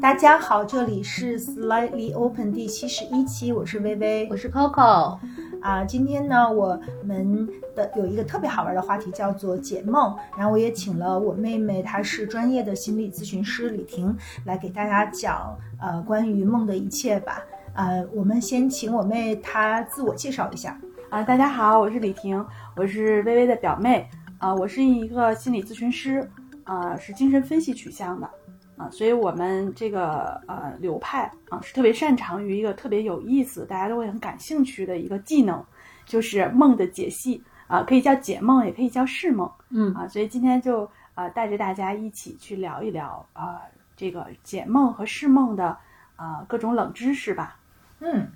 大家好，这里是 Slightly Open 第七十一期，我是微微，我是 Coco。啊，今天呢，我们的有一个特别好玩的话题，叫做解梦。然后我也请了我妹妹，她是专业的心理咨询师李婷，来给大家讲呃关于梦的一切吧。呃，我们先请我妹她自我介绍一下。啊，大家好，我是李婷，我是微微的表妹。啊，我是一个心理咨询师，啊，是精神分析取向的。啊，所以我们这个呃流派啊，是特别擅长于一个特别有意思、大家都会很感兴趣的一个技能，就是梦的解析啊，可以叫解梦，也可以叫释梦，嗯啊，所以今天就啊带着大家一起去聊一聊啊这个解梦和释梦的啊各种冷知识吧。嗯，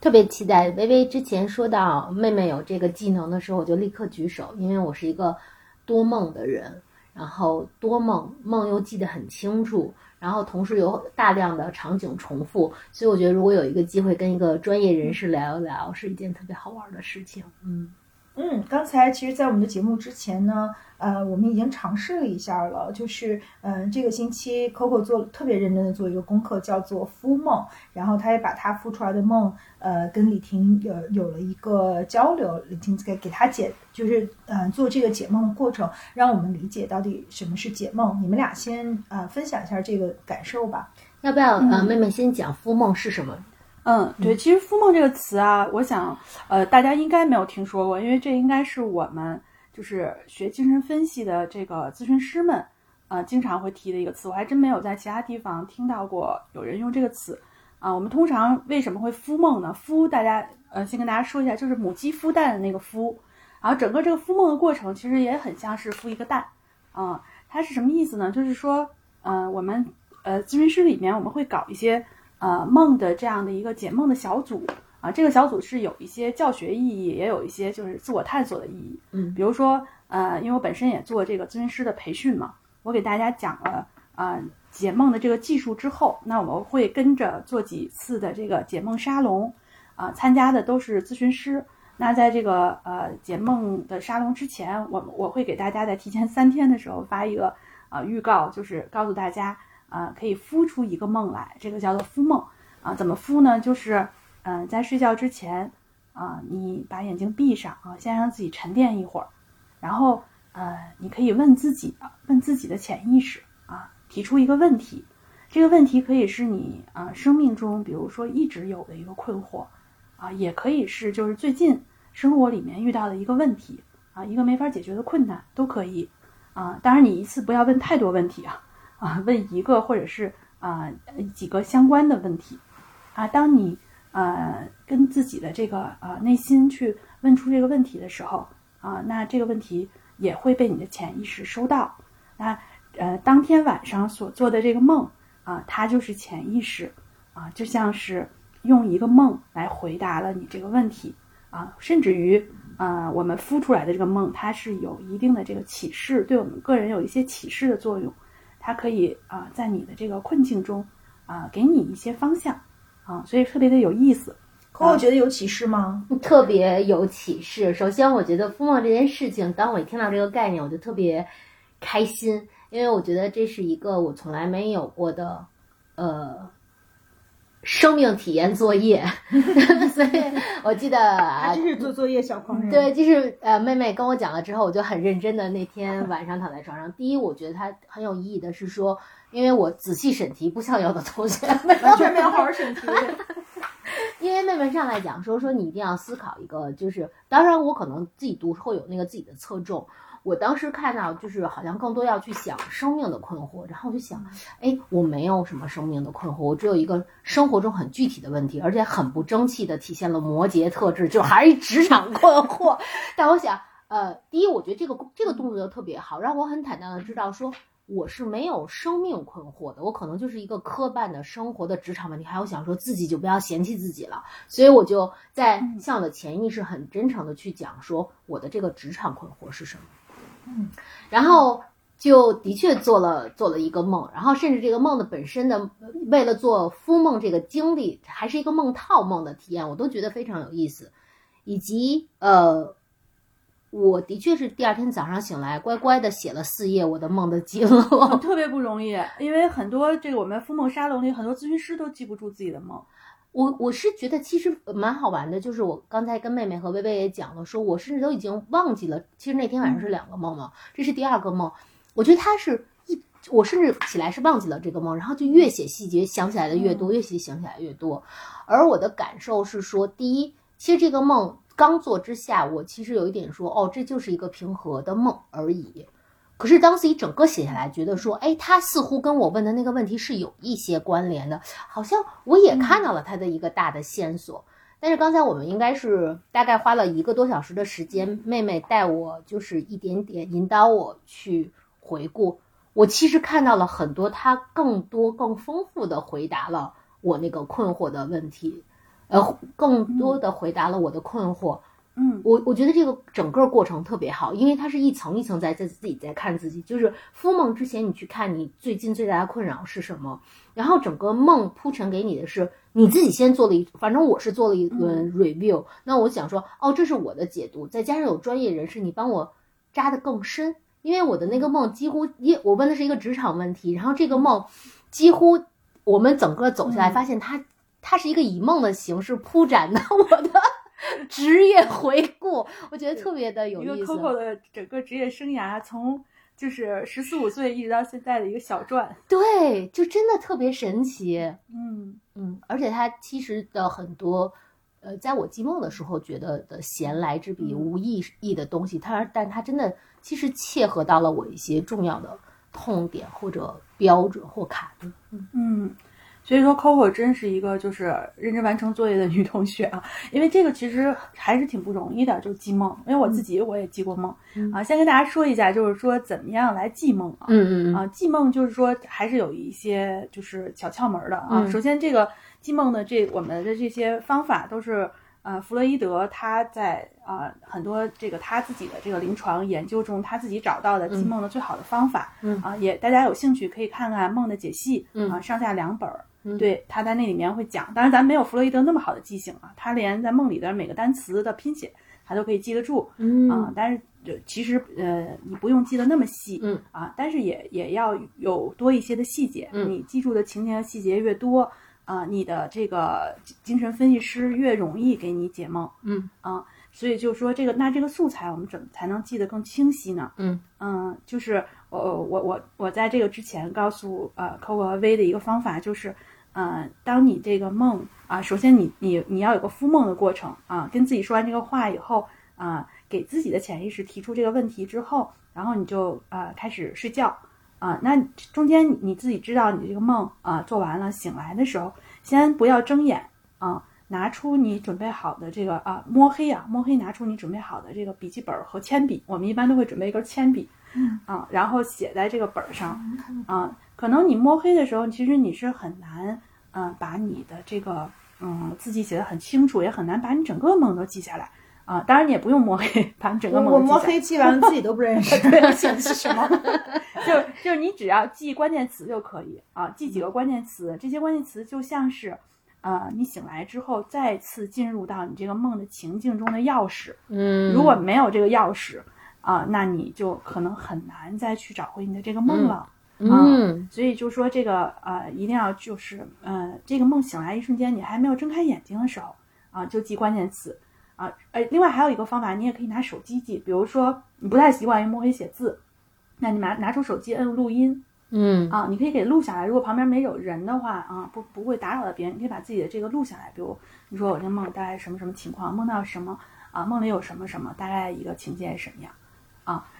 特别期待。微微之前说到妹妹有这个技能的时候，我就立刻举手，因为我是一个多梦的人。然后多梦，梦又记得很清楚，然后同时有大量的场景重复，所以我觉得如果有一个机会跟一个专业人士聊一聊，是一件特别好玩的事情。嗯嗯，刚才其实，在我们的节目之前呢。呃，我们已经尝试了一下了，就是嗯，这个星期 Coco 做特别认真的做一个功课，叫做敷梦，然后他也把他敷出来的梦，呃，跟李婷有有了一个交流，李婷给给他解，就是嗯，做这个解梦的过程，让我们理解到底什么是解梦。你们俩先呃分享一下这个感受吧。要不要呃，妹妹先讲敷梦是什么？嗯，对，其实敷梦这个词啊，我想呃，大家应该没有听说过，因为这应该是我们。就是学精神分析的这个咨询师们，呃，经常会提的一个词，我还真没有在其他地方听到过有人用这个词，啊，我们通常为什么会孵梦呢？孵，大家，呃，先跟大家说一下，就是母鸡孵蛋的那个孵，然后整个这个孵梦的过程其实也很像是孵一个蛋，啊，它是什么意思呢？就是说，呃，我们，呃，咨询师里面我们会搞一些，呃，梦的这样的一个解梦的小组。啊，这个小组是有一些教学意义，也有一些就是自我探索的意义。嗯，比如说，呃，因为我本身也做这个咨询师的培训嘛，我给大家讲了啊解梦的这个技术之后，那我们会跟着做几次的这个解梦沙龙，啊，参加的都是咨询师。那在这个呃解梦的沙龙之前，我我会给大家在提前三天的时候发一个呃预告，就是告诉大家啊可以孵出一个梦来，这个叫做孵梦啊，怎么孵呢？就是。嗯，在睡觉之前，啊，你把眼睛闭上啊，先让自己沉淀一会儿，然后，呃，你可以问自己，问自己的潜意识啊，提出一个问题，这个问题可以是你啊生命中，比如说一直有的一个困惑，啊，也可以是就是最近生活里面遇到的一个问题啊，一个没法解决的困难都可以，啊，当然你一次不要问太多问题啊，啊，问一个或者是啊几个相关的问题，啊，当你。呃，跟自己的这个呃内心去问出这个问题的时候啊，那这个问题也会被你的潜意识收到。那呃，当天晚上所做的这个梦啊，它就是潜意识啊，就像是用一个梦来回答了你这个问题啊，甚至于啊，我们孵出来的这个梦，它是有一定的这个启示，对我们个人有一些启示的作用，它可以啊，在你的这个困境中啊，给你一些方向。啊，所以特别的有意思。可我觉得有启示吗？特别有启示。首先，我觉得风梦这件事情，当我一听到这个概念，我就特别开心，因为我觉得这是一个我从来没有过的呃生命体验作业。所以我记得啊，这是做作业小狂人。对，就是呃，妹妹跟我讲了之后，我就很认真的那天晚上躺在床上。第一，我觉得它很有意义的是说。因为我仔细审题，不像有的同学 完全没有好好审题。因为妹妹上来讲说说你一定要思考一个，就是当然我可能自己读会有那个自己的侧重。我当时看到就是好像更多要去想生命的困惑，然后我就想，哎，我没有什么生命的困惑，我只有一个生活中很具体的问题，而且很不争气的体现了摩羯特质，就还是职场困惑。但我想，呃，第一，我觉得这个这个动作就特别好，让我很坦荡的知道说。我是没有生命困惑的，我可能就是一个磕绊的生活的职场问题，还有想说自己就不要嫌弃自己了，所以我就在向我的潜意识很真诚的去讲说我的这个职场困惑是什么，嗯，然后就的确做了做了一个梦，然后甚至这个梦的本身的为了做敷梦这个经历，还是一个梦套梦的体验，我都觉得非常有意思，以及呃。我的确是第二天早上醒来，乖乖的写了四页我的梦的记录。特别不容易，因为很多这个我们敷梦沙龙里很多咨询师都记不住自己的梦。我我是觉得其实蛮好玩的，就是我刚才跟妹妹和薇薇也讲了，说我甚至都已经忘记了，其实那天晚上是两个梦嘛，这是第二个梦，我觉得它是一，我甚至起来是忘记了这个梦，然后就越写细节想起来的越多，越写想起来越多，而我的感受是说，第一，其实这个梦刚做之下，我其实有一点说，哦，这就是一个平和的梦而已。可是当自己整个写下来，觉得说，哎，他似乎跟我问的那个问题是有一些关联的，好像我也看到了他的一个大的线索。但是刚才我们应该是大概花了一个多小时的时间，妹妹带我就是一点点引导我去回顾。我其实看到了很多他更多更丰富的回答了我那个困惑的问题，呃，更多的回答了我的困惑。嗯，我我觉得这个整个过程特别好，因为它是一层一层在在自己在看自己，就是敷梦之前你去看你最近最大的困扰是什么，然后整个梦铺陈给你的是你自己先做了一，反正我是做了一轮 review，那我想说哦，这是我的解读，再加上有专业人士你帮我扎得更深，因为我的那个梦几乎一我问的是一个职场问题，然后这个梦几乎我们整个走下来发现它它是一个以梦的形式铺展的 我的。职业回顾，我觉得特别的有一个意思。Coco 的整个职业生涯，从就是十四五岁一直到现在的一个小传。对，就真的特别神奇。嗯嗯，而且他其实的很多，呃，在我记梦的时候觉得的闲来之笔、嗯无意义的东西，他，但他真的其实切合到了我一些重要的痛点或者标准或卡顿。嗯嗯，所以说 Coco 真是一个就是认真完成作业的女同学啊，因为这个其实还是挺不容易的，就记梦。因为我自己我也记过梦、嗯啊，先跟大家说一下，就是说怎么样来记梦啊。嗯嗯啊，记梦就是说还是有一些就是小窍门的啊。嗯首先，这个记梦的这我们的这些方法都是呃弗洛伊德他在啊、很多这个他自己的这个临床研究中他自己找到的记梦的最好的方法。嗯啊，也大家有兴趣可以看看《梦的解析》嗯啊，上下两本儿。嗯对，他在那里面会讲，当然咱没有弗洛伊德那么好的记性啊，他连在梦里的每个单词的拼写他都可以记得住。嗯啊，但是呃其实呃，你不用记得那么细，嗯啊，但是也也要有多一些的细节，嗯你记住的情节和细节越多，啊，你的这个精神分析师越容易给你解梦嗯啊，所以就说这个那这个素材我们怎么才能记得更清晰呢？嗯嗯，就是我我我我在这个之前告诉呃 Coco 和 V 的一个方法就是。呃，当你这个梦啊，首先你你你要有个敷梦的过程啊，跟自己说完这个话以后啊，给自己的潜意识提出这个问题之后，然后你就啊开始睡觉啊。那中间你自己知道你这个梦啊做完了，醒来的时候先不要睁眼啊，拿出你准备好的这个啊摸黑啊摸黑拿出你准备好的这个笔记本和铅笔，我们一般都会准备一根铅笔，啊，然后写在这个本儿上啊。可能你摸黑的时候，其实你是很难嗯、呃把你的这个嗯字迹写的很清楚，也很难把你整个梦都记下来。啊，当然你也不用摸黑，把你整个梦我都记下来摸黑记完了自己都不认识，写的是什么？就就是你只要记关键词就可以啊，记几个关键词，这些关键词就像是，呃，你醒来之后再次进入到你这个梦的情境中的钥匙。嗯，如果没有这个钥匙啊，那你就可能很难再去找回你的这个梦了。嗯所以就说这个呃，一定要就是呃，这个梦醒来一瞬间，你还没有睁开眼睛的时候啊，就记关键词啊。呃，另外还有一个方法，你也可以拿手机记，比如说你不太习惯于摸黑写字，那你拿拿出手机摁录音嗯啊，你可以给录下来。如果旁边没有人的话啊，不不会打扰到别人，你可以把自己的这个录下来。比如你说我这梦大概什么什么情况，梦到什么啊，梦里有什么什么，大概一个情节是什么样啊？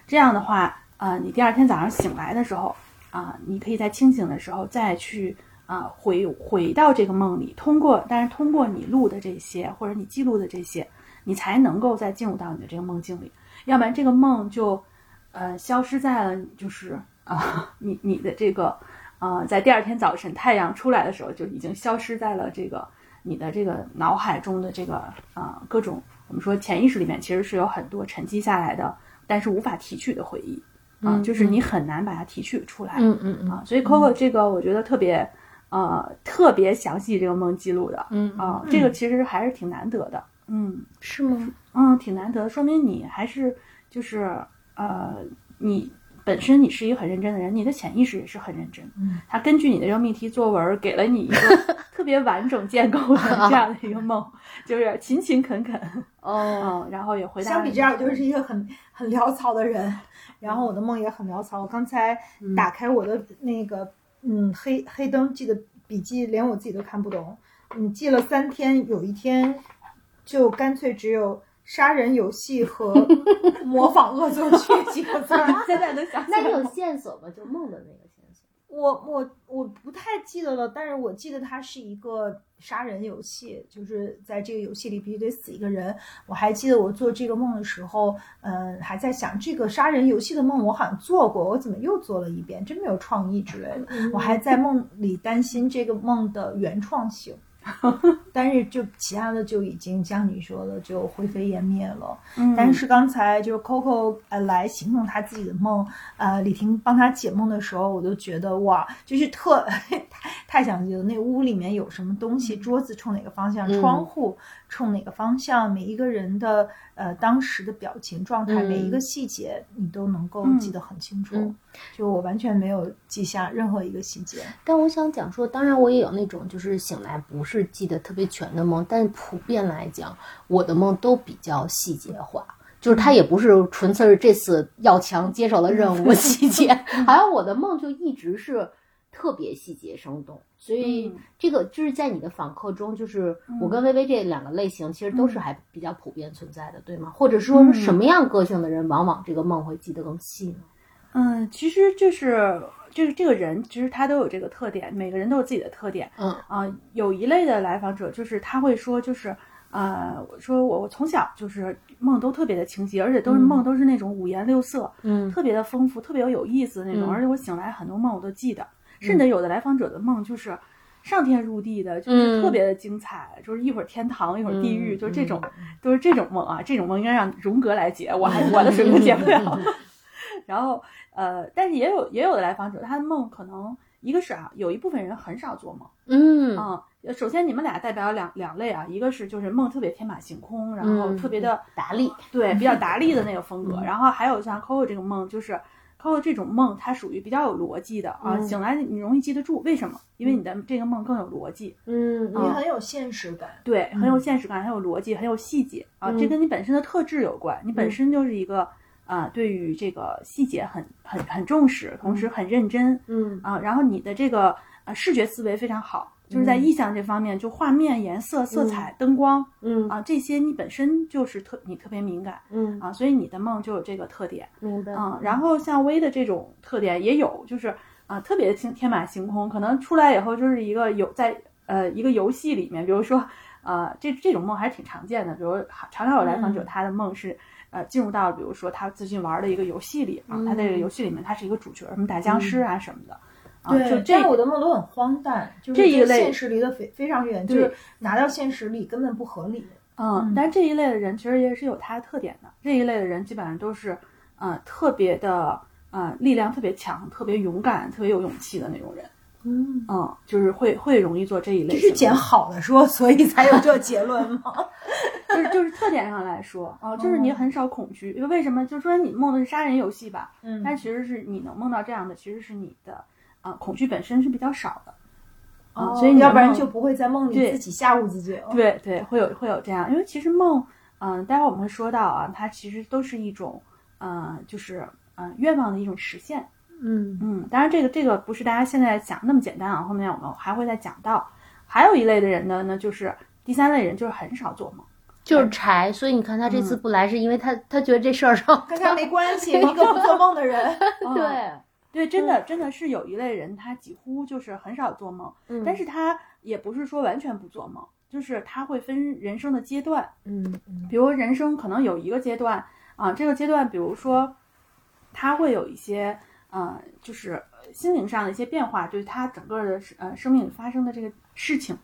这样的话，呃，你第二天早上醒来的时候啊，你可以在清醒的时候再去啊回回到这个梦里，通过但是通过你录的这些或者你记录的这些，你才能够再进入到你的这个梦境里，要不然这个梦就呃消失在了就是啊 你你的这个呃在第二天早晨太阳出来的时候就已经消失在了这个你的这个脑海中的这个啊、各种我们说潜意识里面其实是有很多沉积下来的，但是无法提取的回忆啊、嗯就是你很难把它提取出来。嗯嗯嗯。啊，所以 Coco 这个我觉得特别，呃，特别详细这个梦记录的嗯啊，这个其实还是挺难得的，嗯。是吗？嗯，挺难得，说明你还是就是呃，你本身你是一个很认真的人，你的潜意识也是很认真。嗯，他根据你的这个命题作文，给了你一个 特别完整建构的这样的一个梦，就是勤勤恳恳，哦，嗯，然后也回答。相比之下，我就是一个很很潦草的人，然后我的梦也很潦草。我刚才打开我的那个嗯黑黑灯记的笔记，连我自己都看不懂。你，记了三天，有一天就干脆只有“杀人游戏”和 “模仿恶作剧”几个字儿。现在能想起来那你有线索吗？就梦的那个线索。我我我不太记得了，但是我记得它是一个杀人游戏，就是在这个游戏里必须得死一个人。我还记得我做这个梦的时候，嗯、还在想这个杀人游戏的梦我好像做过，我怎么又做了一遍？真没有创意之类的。我还在梦里担心这个梦的原创性。但是就其他的就已经像你说的就灰飞烟灭了。嗯但是刚才就是 Coco 呃来形容他自己的梦，呃李婷帮他解梦的时候，我都觉得哇，就是特 太太详细了。那屋里面有什么东西，桌子冲哪个方向，嗯窗户冲哪个方向，每一个人的呃当时的表情状态，嗯每一个细节你都能够嗯记得很清楚。嗯就我完全没有记下任何一个细节。但我想讲说，当然我也有那种就是醒来不是记得特别全的梦，但普遍来讲，我的梦都比较细节化。就是它也不是纯粹是这次要强接手了任务细节，好像我的梦就一直是特别细节生动，所以嗯。这个就是在你的访客中，就是我跟微微这两个类型其实都是还比较普遍存在的，对吗？或者说什么样个性的人，往往这个梦会记得更细呢？嗯，其实就是就是这个人，其实他都有这个特点，每个人都有自己的特点。嗯啊、有一类的来访者，就是他会说，就是呃，我说我我从小就是梦都特别的清晰，而且都是嗯梦都是那种五颜六色，嗯特别的丰富，特别有有意思的那种。嗯而且我醒来很多梦我都记得，甚至有的来访者的梦就是。上天入地的，就是嗯特别的精彩，就是一会儿天堂，一会儿地狱，嗯就是这种，都是这种梦啊。这种梦应该让荣格来解，我还 我的水平解不了。然后呃，但是也有也有的来访者，他的梦可能一个是啊，有一部分人很少做梦。嗯。啊、首先你们俩代表两两类啊，一个是就是梦特别天马行空，然后嗯特别的、达利，对比较达利的那个风格，嗯。然后还有像 Coco 这个梦，就是 Coco 这种梦，它属于比较有逻辑的啊，嗯。醒来你容易记得住，为什么？因为你的这个梦更有逻辑，嗯你很有现实感。对，嗯很有现实感，很有逻辑，很有细节啊，嗯。这跟你本身的特质有关，你本身就是一个啊、对于这个细节很很很重视，同时很认真嗯啊，然后你的这个呃视觉思维非常好，就是在嗯意象这方面，就画面、颜色、色彩、灯光嗯啊这些，你本身就是特你特别敏感嗯，啊，所以你的梦就有这个特点。明白。啊，然后像微的这种特点也有，就是啊、特别天天马行空，可能出来以后就是一个有在呃一个游戏里面，比如说呃这这种梦还是挺常见的，比如常常有来访者嗯他的梦是。呃，进入到比如说他最近玩的一个游戏里啊，他在这个游戏里面他是一个主角，什么打僵尸啊什么的，啊，就，这但我的梦都很荒诞，就是这一类现实离得非非常远，就是拿到现实里根本不合理。嗯嗯，但这一类的人其实也是有他的特点的。这一类的人基本上都是，呃，特别的，呃，力量特别强、特别勇敢、特别有勇气的那种人。嗯嗯，就是会会容易做这一类这是。捡好的说，所以才有这结论吗？就是就是特点上来说，啊、就是你很少恐惧。因为为什么？就说你梦的是杀人游戏吧，嗯但其实是你能梦到这样的，其实是你的，啊、恐惧本身是比较少的。啊、哦所以你要不然就不会在梦里自己吓唬自己了。对对，会有会有这样，因为其实梦，嗯、待会儿我们会说到啊，它其实都是一种，呃，就是呃愿望的一种实现。嗯。嗯，当然这个这个不是大家现在想那么简单啊，后面我们还会再讲到。还有一类的人呢，那就是第三类人，就是很少做梦。就是柴，所以你看他这次不来，是因为他他觉得这事儿上 跟他没关系，一个不做梦的人。嗯对，对，真的真的是有一类人，他几乎就是很少做梦，嗯。但是他也不是说完全不做梦，就是他会分人生的阶段，嗯嗯。比如人生可能有一个阶段啊，这个阶段，比如说他会有一些呃，就是心灵上的一些变化，就是他整个的呃生命里发生的这个事情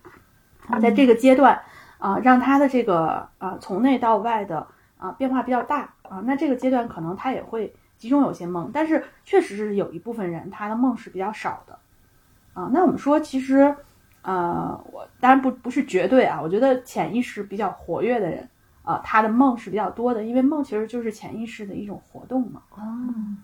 啊，在这个阶段啊，让他的这个啊从内到外的啊变化比较大啊，那这个阶段可能他也会集中有些梦，但是确实是有一部分人他的梦是比较少的啊。那我们说，其实呃，我当然不不是绝对啊，我觉得潜意识比较活跃的人。啊他的梦是比较多的，因为梦其实就是潜意识的一种活动嘛。哦，嗯，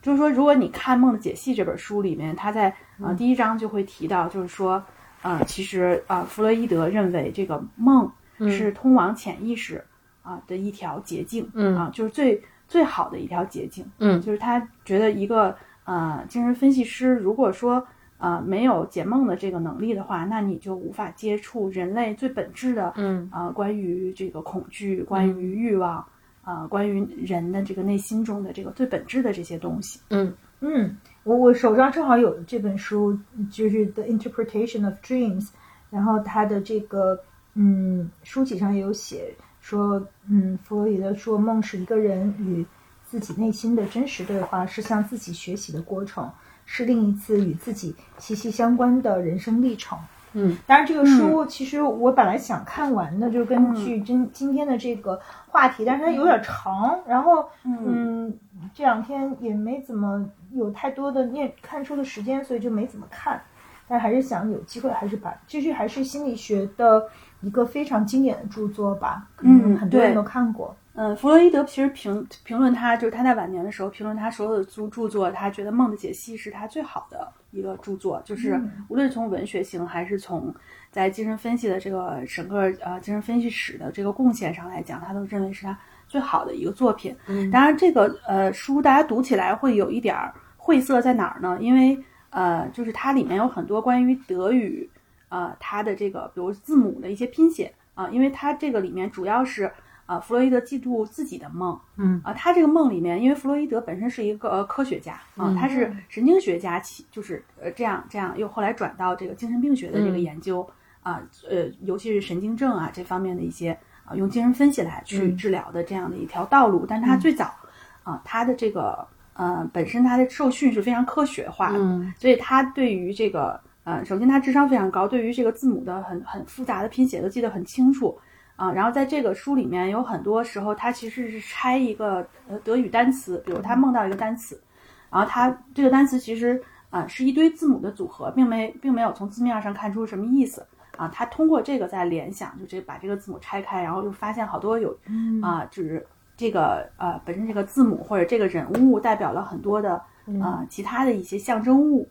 就是说，如果你看《梦的解析》这本书里面，他在呃第一章就会提到，就是说，呃，其实啊、呃，弗洛伊德认为这个梦是通往潜意识啊、的一条捷径，嗯。啊，就是最最好的一条捷径，嗯。就是他觉得一个呃精神分析师，如果说呃没有解梦的这个能力的话，那你就无法接触人类最本质的，嗯。呃，关于这个恐惧，关于欲望。啊、关于人的这个内心中的这个最本质的这些东西，嗯嗯，我我手上正好有这本书，就是《The Interpretation of Dreams》，然后它的这个嗯书籍上也有写说，嗯，弗洛伊德说梦是一个人与自己内心的真实对话，是向自己学习的过程，是另一次与自己息息相关的人生历程。嗯，当然，这个书其实我本来想看完的，就是根据今今天的这个话题，但是它有点长，然后嗯，这两天也没怎么有太多的念看书的时间，所以就没怎么看。但还是想有机会，还是把这是还是心理学的一个非常经典的著作吧，嗯很多人都看过。嗯，弗洛伊德其实评评论他，就是他在晚年的时候评论他所有的著著作，他觉得《梦的解析》是他最好的一个著作，就是嗯无论从文学性还是从在精神分析的这个整个呃精神分析史的这个贡献上来讲，他都认为是他最好的一个作品。嗯当然，这个呃书大家读起来会有一点儿晦涩在哪儿呢？因为呃，就是它里面有很多关于德语呃它的这个比如字母的一些拼写啊、因为它这个里面主要是。啊，弗洛伊德记录自己的梦，嗯啊，他这个梦里面，因为弗洛伊德本身是一个、呃、科学家啊，嗯他是神经学家，其就是呃这样这样，又后来转到这个精神病学的这个嗯研究、啊，呃，尤其是神经症啊这方面的一些啊，用精神分析来去嗯治疗的这样的一条道路。但他最早啊，他的这个呃本身他的受训是非常科学化的，嗯所以他对于这个呃，首先他智商非常高，对于这个字母的很很复杂的拼写都记得很清楚啊。然后在这个书里面有很多时候，他其实是拆一个呃德语单词，比如他梦到一个单词，然后他这个单词其实啊、是一堆字母的组合，并没并没有从字面上看出什么意思啊。他通过这个在联想，就这把这个字母拆开，然后又发现好多有啊，就是这个呃本身这个字母或者这个人物代表了很多的啊、其他的一些象征物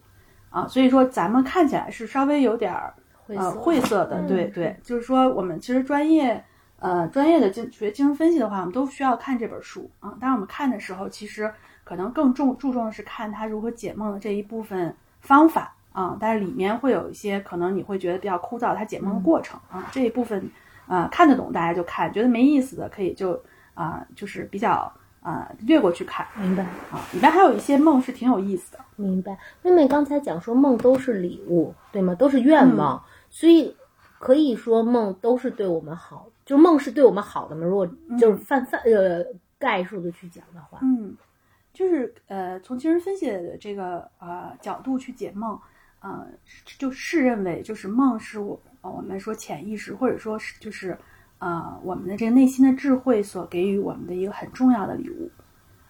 啊，所以说咱们看起来是稍微有点儿呃晦涩的，嗯对对，就是说我们其实专业呃专业的精学精神分析的话，我们都需要看这本书啊。当然我们看的时候，其实可能更重注重的是看他如何解梦的这一部分方法啊，但是里面会有一些可能你会觉得比较枯燥，他解梦的过程啊这一部分啊看得懂大家就看，觉得没意思的可以就啊就是比较啊略过去看明白啊。里面还有一些梦是挺有意思的，明白。妹妹刚才讲说梦都是礼物，对吗？都是愿望，所以可以说梦都是对我们好，就梦是对我们好的嘛。如果就是泛泛呃概述的去讲的话，嗯，就是呃，从精神分析的这个呃角度去解梦，呃，就是认为就是梦是我我们说潜意识或者说是就是呃我们的这个内心的智慧所给予我们的一个很重要的礼物，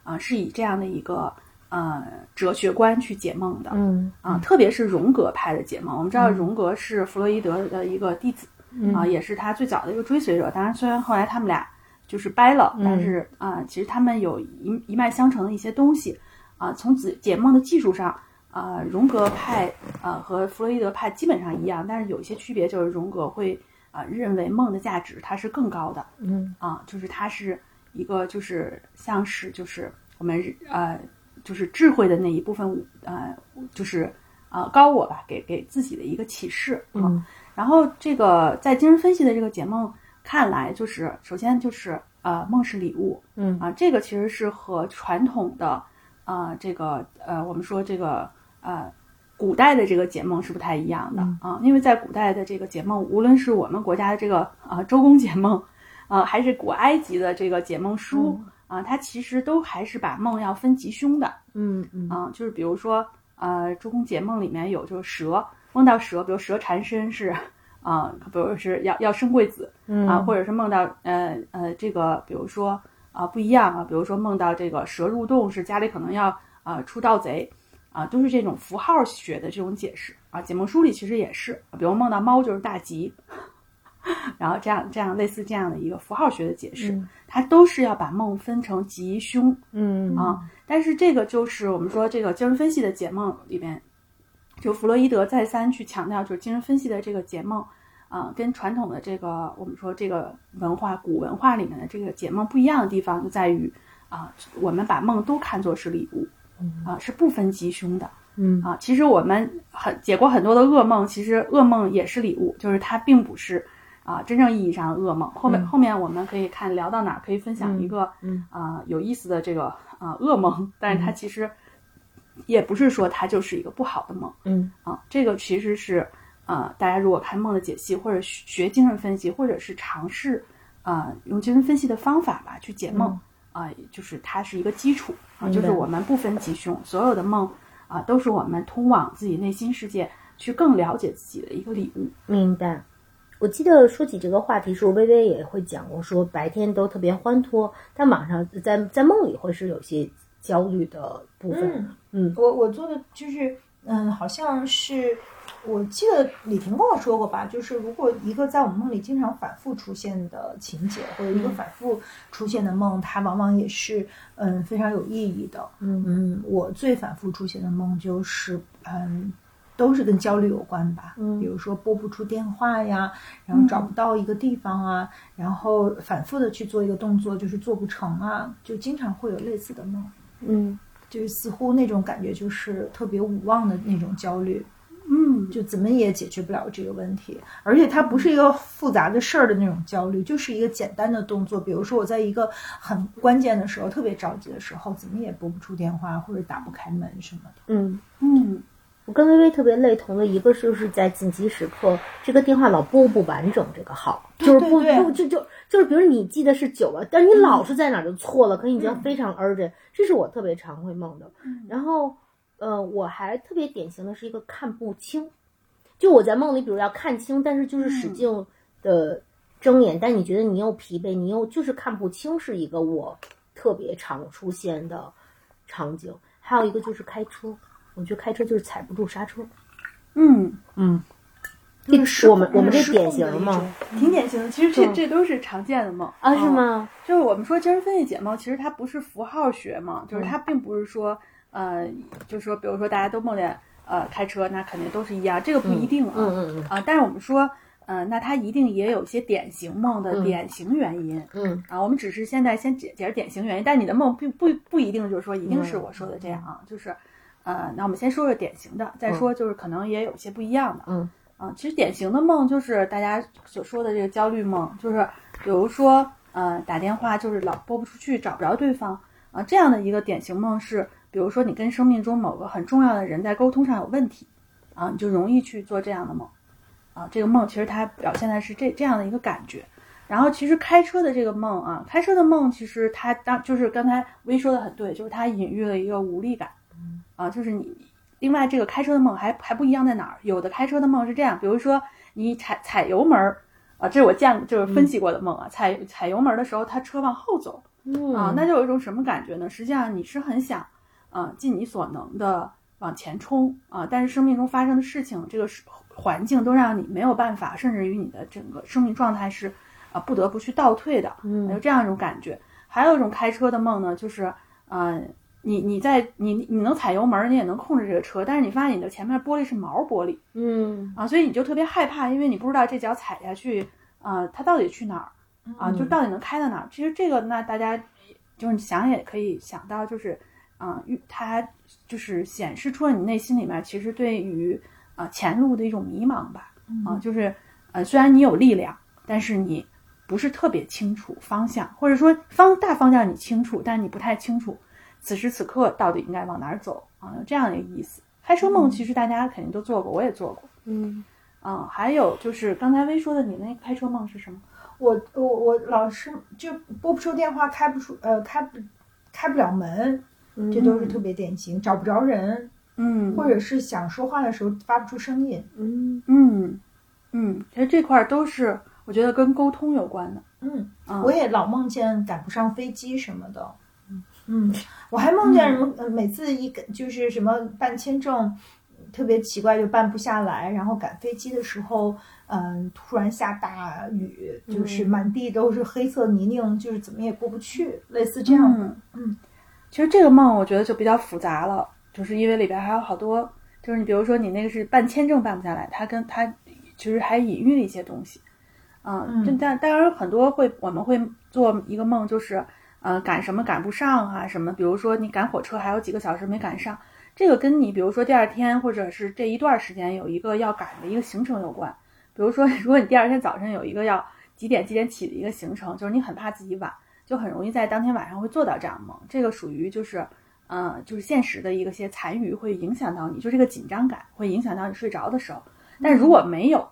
啊、是以这样的一个呃哲学观去解梦的，嗯啊，特别是荣格派的解梦。我们知道荣格是弗洛伊德的一个弟子，嗯啊，也是他最早的一个追随者。当然，虽然后来他们俩就是掰了，嗯但是啊，其实他们有一一脉相承的一些东西啊。从解解梦的技术上，啊，荣格派啊和弗洛伊德派基本上一样，但是有一些区别，就是荣格会啊认为梦的价值它是更高的，嗯啊，就是它是一个就是像是就是我们呃就是智慧的那一部分呃就是呃高我吧，给给自己的一个启示啊。嗯然后这个在精神分析的这个解梦看来，就是首先就是呃梦是礼物嗯啊，这个其实是和传统的啊、这个呃我们说这个呃。古代的这个解梦是不太一样的、啊，因为在古代的这个解梦，无论是我们国家的这个啊周公解梦，啊，还是古埃及的这个解梦书、啊，它其实都还是把梦要分吉凶的。嗯嗯。啊，就是比如说呃，周公解梦里面有就是蛇梦到蛇，比如蛇缠身是啊，比如是要要生贵子嗯。啊，或者是梦到呃呃这个比如说啊不一样啊，比如说梦到这个蛇入洞是家里可能要啊出盗贼。啊，都是这种符号学的这种解释。啊，解梦书里其实也是，比如梦到猫就是大吉，然后这样这样类似这样的一个符号学的解释，嗯它都是要把梦分成吉凶嗯啊。但是这个就是我们说这个精神分析的解梦里边，就弗洛伊德再三去强调，就是精神分析的这个解梦啊，跟传统的这个我们说这个文化古文化里面的这个解梦不一样的地方，就在于啊，我们把梦都看作是礼物啊，是不分吉凶的。嗯啊，其实我们很解过很多的噩梦，其实噩梦也是礼物，就是它并不是啊真正意义上的噩梦。后面、后面我们可以看聊到哪儿可以分享一个嗯。啊、有意思的这个啊、噩梦，但是它其实也不是说它就是一个不好的梦嗯。啊，这个其实是啊、大家如果看梦的解析或者学学精神分析，或者是尝试啊、用精神分析的方法吧去解梦啊、就是它是一个基础啊，就是我们不分吉凶，所有的梦啊，都是我们通往自己内心世界去更了解自己的一个礼物。明白。我记得说起这个话题时候，微微也会讲过，说白天都特别欢脱，但晚上在在梦里会是有些焦虑的部分。嗯嗯我我做的就是，嗯，好像是我记得李婷跟我说过吧，就是如果一个在我们梦里经常反复出现的情节，或者一个反复出现的梦，它往往也是嗯非常有意义的。嗯嗯，我最反复出现的梦就是嗯。都是跟焦虑有关吧，嗯。比如说拨不出电话呀，然后找不到一个地方啊，然后反复的去做一个动作，就是做不成啊，就经常会有类似的梦。嗯。就是似乎那种感觉就是特别无望的那种焦虑，嗯，就怎么也解决不了这个问题，而且它不是一个复杂的事儿的那种焦虑，就是一个简单的动作。比如说我在一个很关键的时候，特别着急的时候，怎么也拨不出电话或者打不开门什么的。嗯，嗯我跟微微特别类同的一个就是在紧急时刻，这个电话老拨不完整这个号，就是不对对不就就就是比如你记得是九了，但是你老是在哪儿就错了，可已经非常 urgent，这是我特别常会梦的。然后呃，我还特别典型的是一个看不清，就我在梦里，比如要看清，但是就是使劲的睁眼，但你觉得你又疲惫，你又就是看不清，是一个我特别常出现的场景。还有一个就是开车，我觉得开车就是踩不住刹车。嗯，嗯，这是我们我们这典型吗？吗？挺典型的。其实这嗯这都是常见的梦啊，是？吗？就是我们说精神分析解梦，其实它不是符号学嘛，就是嗯它并不是说呃，就是说，比如说大家都梦见呃开车，那肯定都是一样，这个不一定啊。嗯嗯嗯啊，但是我们说，呃，那它一定也有一些典型梦的嗯典型原因。嗯啊，我们只是现在先解解释典型原因，但你的梦并不不一定就是说一定是嗯我说的这样啊，就是，呃，那我们先说说典型的，再说就是可能也有些不一样的。嗯啊，其实典型的梦就是大家所说的这个焦虑梦，就是比如说，呃，打电话就是老拨不出去，找不着对方啊，这样的一个典型梦是，比如说你跟生命中某个很重要的人在沟通上有问题，啊，你就容易去做这样的梦，啊，这个梦其实它表现的是这这样的一个感觉。然后其实开车的这个梦啊，开车的梦其实它当就是刚才微说的很对，就是它隐喻了一个无力感，啊，就是你另外这个开车的梦还还不一样在哪儿？有的开车的梦是这样，比如说你踩踩油门儿啊，这是我见就是分析过的梦啊，踩踩油门儿的时候，他车往后走嗯啊，那就有一种什么感觉呢？实际上你是很想啊尽你所能的往前冲啊，但是生命中发生的事情，这个是环境都让你没有办法，甚至于你的整个生命状态是啊不得不去倒退的，有嗯这样一种感觉。还有一种开车的梦呢，就是呃，你你在你你能踩油门，你也能控制这个车，但是你发现你的前面玻璃是毛玻璃嗯。啊，所以你就特别害怕，因为你不知道这脚踩下去啊、它到底去哪儿啊，就到底能开到哪儿。其实这个那大家就是你想也可以想到，就是啊，预它就是显示出了你内心里面其实对于啊前路的一种迷茫吧啊，就是呃虽然你有力量，但是你不是特别清楚方向，或者说方大方向你清楚，但你不太清楚此时此刻到底应该往哪儿走啊，有这样的一个意思。开车梦其实大家肯定都做过，我也做过嗯啊。还有就是刚才薇说的，你那个开车梦是什么？我我我老是就拨不出电话，开不出呃开不开不了门，嗯，这都是特别典型，找不着人，嗯，或者是想说话的时候发不出声音。嗯嗯嗯，其实这块儿都是我觉得跟沟通有关的。嗯，啊我也老梦见赶不上飞机什么的。嗯，我还梦见什么？呃每次一个就是什么办签证，特别奇怪，就办不下来，然后赶飞机的时候，嗯，突然下大雨，就是嗯满地都是黑色泥泞，就是怎么也过不去，类似这样的。嗯嗯其实这个梦我觉得就比较复杂了，就是因为里边还有好多，就是你比如说你那个是办签证办不下来，它跟它其实还隐喻了一些东西，嗯，嗯但当然很多会我们会做一个梦，就是呃赶什么赶不上啊什么，比如说你赶火车还有几个小时没赶上，这个跟你比如说第二天或者是这一段时间有一个要赶的一个行程有关，比如说如果你第二天早晨有一个要几点几点起的一个行程，就是你很怕自己晚。就很容易在当天晚上会做到这样的梦，这个属于就是，呃，就是现实的一个些残余会影响到你，就这个紧张感会影响到你睡着的时候。但如果没有，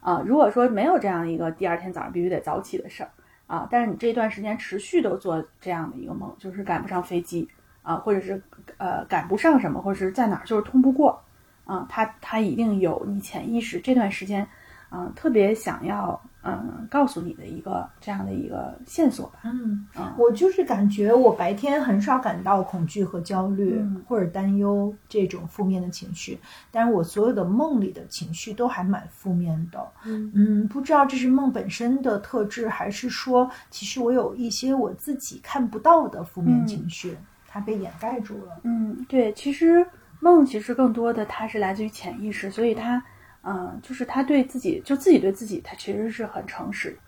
啊、如果说没有这样一个第二天早上必须得早起的事儿啊，但是你这段时间持续都做这样的一个梦，就是赶不上飞机啊，或者是呃赶不上什么，或者是在哪儿就是通不过啊，他他一定有你潜意识这段时间，啊、特别想要嗯告诉你的一个这样的一个线索吧。嗯嗯，我就是感觉我白天很少感到恐惧和焦虑、嗯或者担忧这种负面的情绪，但是我所有的梦里的情绪都还蛮负面的。嗯嗯，不知道这是梦本身的特质，还是说其实我有一些我自己看不到的负面嗯情绪，它被掩盖住了。嗯，对，其实梦其实更多的它是来自于潜意识，所以它，嗯、就是他对自己，就自己对自己，他其实是很诚实，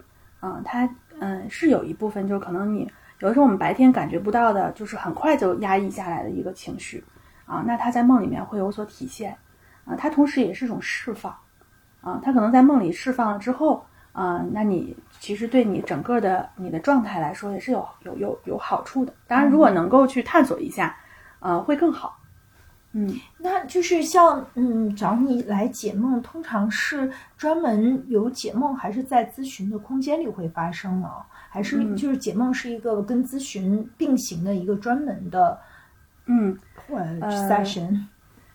嗯、他嗯是有一部分就是可能你有的时候我们白天感觉不到的，就是很快就压抑下来的一个情绪，啊，那他在梦里面会有所体现，啊，他同时也是一种释放，啊，他可能在梦里释放了之后，啊，那你其实对你整个的你的状态来说也是有有有有好处的。当然，如果能够去探索一下，呃，会更好。嗯，那就是像嗯找你来解梦，通常是专门有解梦，还是在咨询的空间里会发生呢？还是嗯就是解梦是一个跟咨询并行的一个专门的嗯，呃呃 session？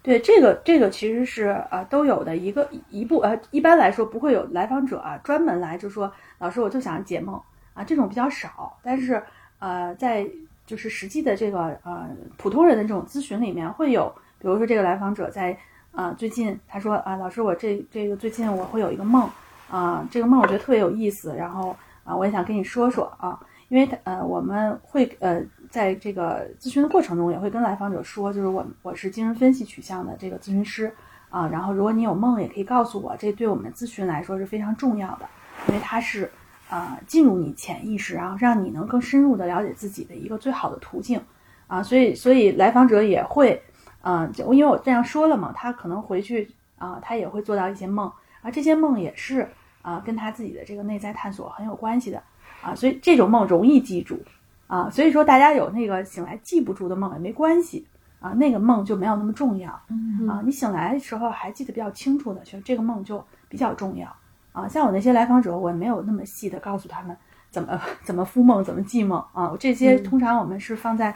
对，这个这个其实是啊、呃都有的一个一部呃，一般来说不会有来访者啊专门来就说老师我就想解梦啊，这种比较少。但是呃，在就是实际的这个呃普通人的这种咨询里面会有，比如说这个来访者在啊、最近他说啊老师我这这个最近我会有一个梦啊、这个梦我觉得特别有意思，然后啊、我也想跟你说说啊，因为呃我们会呃在这个咨询的过程中也会跟来访者说，就是我我是精神分析取向的这个咨询师啊，然后如果你有梦也可以告诉我，这对我们咨询来说是非常重要的，因为它是啊进入你潜意识，然后让你能更深入的了解自己的一个最好的途径啊，所以所以来访者也会啊，就因为我这样说了嘛，他可能回去啊，他也会做到一些梦，而这些梦也是啊跟他自己的这个内在探索很有关系的啊，所以这种梦容易记住。啊，所以说大家有那个醒来记不住的梦也没关系啊，那个梦就没有那么重要嗯啊。你醒来的时候还记得比较清楚的，其实这个梦就比较重要啊。像我那些来访者，我也没有那么细的告诉他们怎么 怎么敷梦，怎么记梦啊。这些嗯通常我们是放在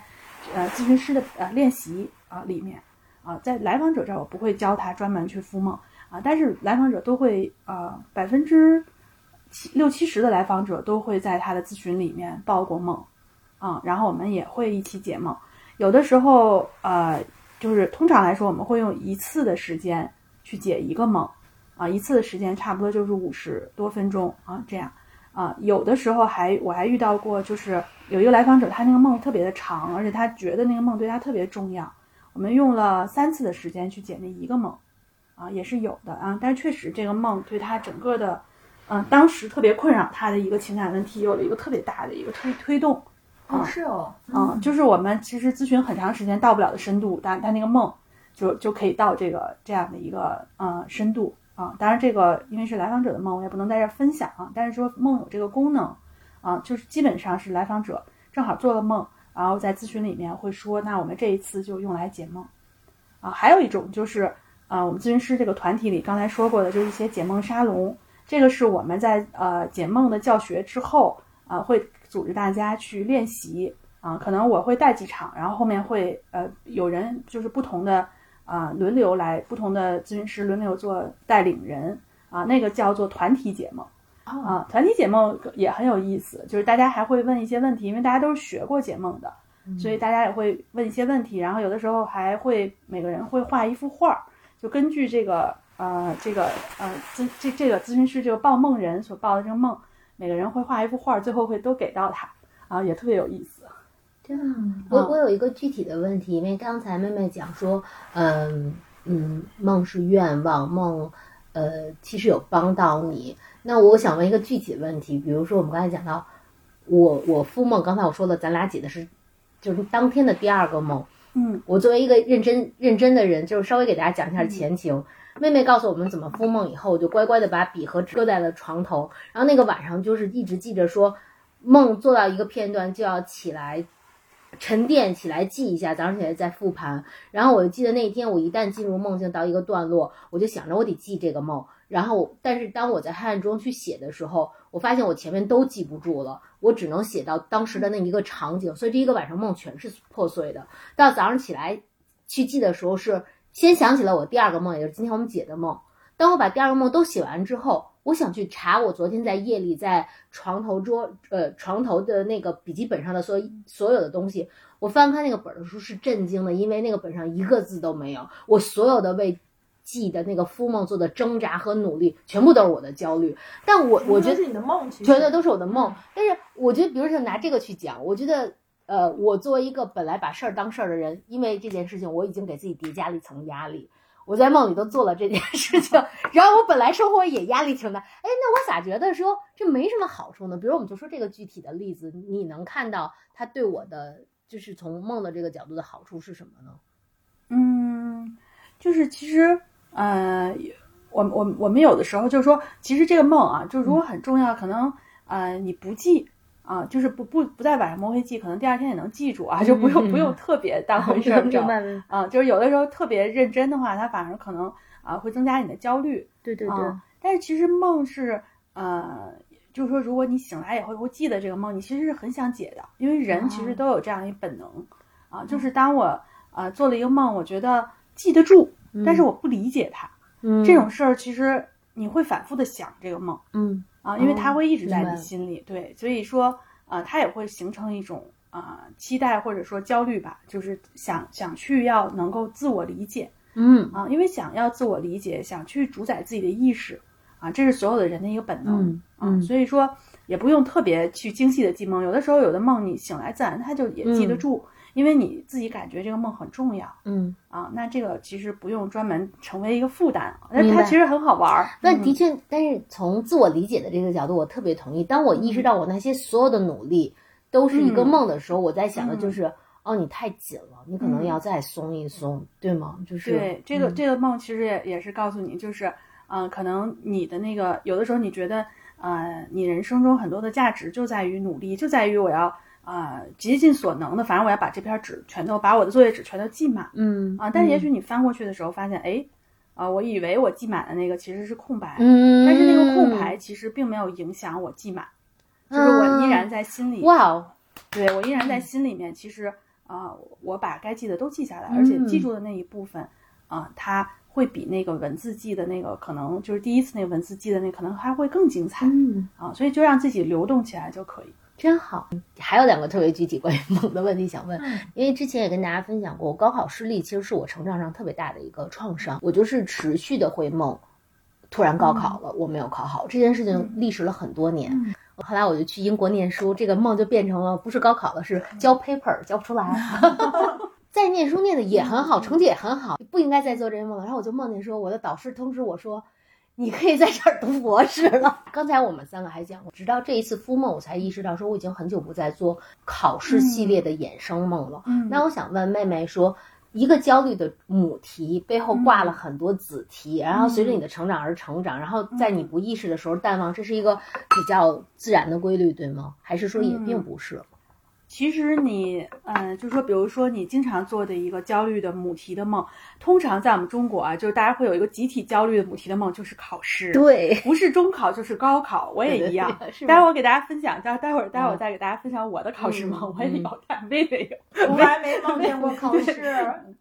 呃咨询师的呃练习啊里面啊，在来访者这儿我不会教他专门去敷梦啊，但是来访者都会呃百分之七六七十的来访者都会在他的咨询里面报过梦。啊、然后我们也会一起解梦。有的时候，呃，就是通常来说，我们会用一次的时间去解一个梦，啊，一次的时间差不多就是五十多分钟啊，这样啊。有的时候还我还遇到过，就是有一个来访者，他那个梦特别的长，而且他觉得那个梦对他特别重要，我们用了三次的时间去解那一个梦，啊，也是有的啊。但是确实这个梦对他整个的，嗯、当时特别困扰他的一个情感问题，有了一个特别大的一个推推动。哦是哦，嗯，就是我们其实咨询很长时间到不了的深度，但他那个梦就就可以到这个这样的一个呃深度啊。当然，这个因为是来访者的梦，我也不能在这分享啊。但是说梦有这个功能啊，就是基本上是来访者正好做了梦，然后在咨询里面会说，那我们这一次就用来解梦啊。还有一种就是啊，我们咨询师这个团体里刚才说过的，就是一些解梦沙龙，这个是我们在呃解梦的教学之后啊会。组织大家去练习啊，可能我会带几场，然后后面会呃有人就是不同的啊轮流来，不同的咨询师轮流做带领人啊，那个叫做团体解梦哦啊，团体解梦也很有意思，就是大家还会问一些问题，因为大家都是学过解梦的，所以大家也会问一些问题，然后有的时候还会每个人会画一幅画儿，就根据这个呃这个呃咨这这个咨询师这个报梦人所报的这个梦，每个人会画一幅画，最后会都给到他，啊，也特别有意思。这样，我我有一个具体的问题，因为刚才妹妹讲说，嗯嗯，梦是愿望，梦呃其实有帮到你。那我想问一个具体的问题，比如说我们刚才讲到，我我复梦，刚才我说了，咱俩解的是就是当天的第二个梦。嗯我作为一个认真认真的人，就是稍微给大家讲一下前情。妹妹告诉我们怎么复梦以后，我就乖乖的把笔和纸搁在了床头。然后那个晚上就是一直记着说，梦做到一个片段就要起来沉淀起来记一下，早上起来再复盘。然后我就记得那一天，我一旦进入梦境到一个段落，我就想着我得记这个梦。然后，但是当我在黑暗中去写的时候，我发现我前面都记不住了，我只能写到当时的那一个场景，所以这一个晚上梦全是破碎的。到早上起来去记的时候，是先想起了我第二个梦，也就是今天我们解的梦。当我把第二个梦都写完之后，我想去查我昨天在夜里在床头桌呃床头的那个笔记本上的所所有的东西。我翻开那个本儿的时候是震惊的，因为那个本上一个字都没有。我所有的为记的那个敷梦做的挣扎和努力，全部都是我的焦虑。但我我觉得是你的梦，全都都是我的梦。但是我觉得，比如说拿这个去讲，我觉得，呃，我作为一个本来把事儿当事儿的人，因为这件事情，我已经给自己叠加了一层压力。我在梦里都做了这件事情，然后我本来生活也压力挺大。哎，那我咋觉得说这没什么好处呢？比如我们就说这个具体的例子，你能看到它对我的就是从梦的这个角度的好处是什么呢？嗯，就是其实呃，我我我们有的时候就是说，其实这个梦啊，就如果很重要，可能呃你不记。啊，就是不不不在晚上摸黑记，可能第二天也能记住啊，就不用、不用特别当回事儿，明白啊，就是有的时候特别认真的话，它反而可能啊会增加你的焦虑。对对对。啊、但是其实梦是呃，就是说如果你醒来以后会记得这个梦，你其实是很想解的，因为人其实都有这样一本能、啊，就是当我啊做了一个梦，我觉得记得住，但是我不理解它，嗯，这种事儿其实你会反复的想这个梦，嗯。啊，因为它会一直在哦你心里，对，所以说，呃，它也会形成一种啊、呃、期待或者说焦虑吧，就是想想去要能够自我理解，嗯。啊，因为想要自我理解，想去主宰自己的意识，啊，这是所有的人的一个本能，嗯啊，嗯。所以说也不用特别去精细的记梦，有的时候有的梦你醒来自然它就也记得嗯。住，因为你自己感觉这个梦很重要。嗯。啊，那这个其实不用专门成为一个负担，那它其实很好玩儿。那的确，但是从自我理解的这个角度，我特别同意。当我意识到我那些所有的努力都是一个嗯梦的时候，我在想的就是，哦，你太紧了，你可能嗯要再松一松，对吗？就是对这个嗯这个梦，其实也也是告诉你，就是嗯、呃可能你的那个有的时候你觉得，呃，你人生中很多的价值就在于努力，就在于我要呃竭尽所能的，反正我要把这篇纸全都把我的作业纸全都记满嗯啊。但是也许你翻过去的时候发现，哎，啊、我以为我记满的那个其实是空白，嗯，但是那个空白其实并没有影响我记满，就是我依然在心里。哇哦，对我依然在心里面，其实啊、我把该记的都记下来，而且记住的那一部分啊、它会比那个文字记的那个可能就是第一次那个文字记的那可能还会更精彩嗯，啊，所以就让自己流动起来就可以。真好。还有两个特别具体关于梦的问题想问，嗯因为之前也跟大家分享过，我高考失利其实是我成长上特别大的一个创伤，我就是持续的会梦，突然高考了，我没有考好，这件事情历时了很多年。嗯后来我就去英国念书，这个梦就变成了不是高考了，是交 paper 交不出来。在念书念的也很好，成绩也很好，不应该再做这些梦了。然后我就梦见说，我的导师通知我说，你可以在这儿读博士了。刚才我们三个还讲过，直到这一次复梦，我才意识到说，我已经很久不再做考试系列的衍生梦了。嗯那我想问妹妹说，一个焦虑的母题背后挂了很多子题，然后随着你的成长而成长，然后在你不意识的时候淡忘，这是一个比较自然的规律，对吗？还是说也并不是？其实你，嗯、就说，比如说你经常做的一个焦虑的母题的梦，通常在我们中国啊，就是大家会有一个集体焦虑的母题的梦，就是考试。对，不是中考就是高考，我也一样。对对对待会儿我给大家分享，待待会儿待会儿再给大家分享我的考试梦，嗯我也有，但薇薇有。从来没梦见过考试。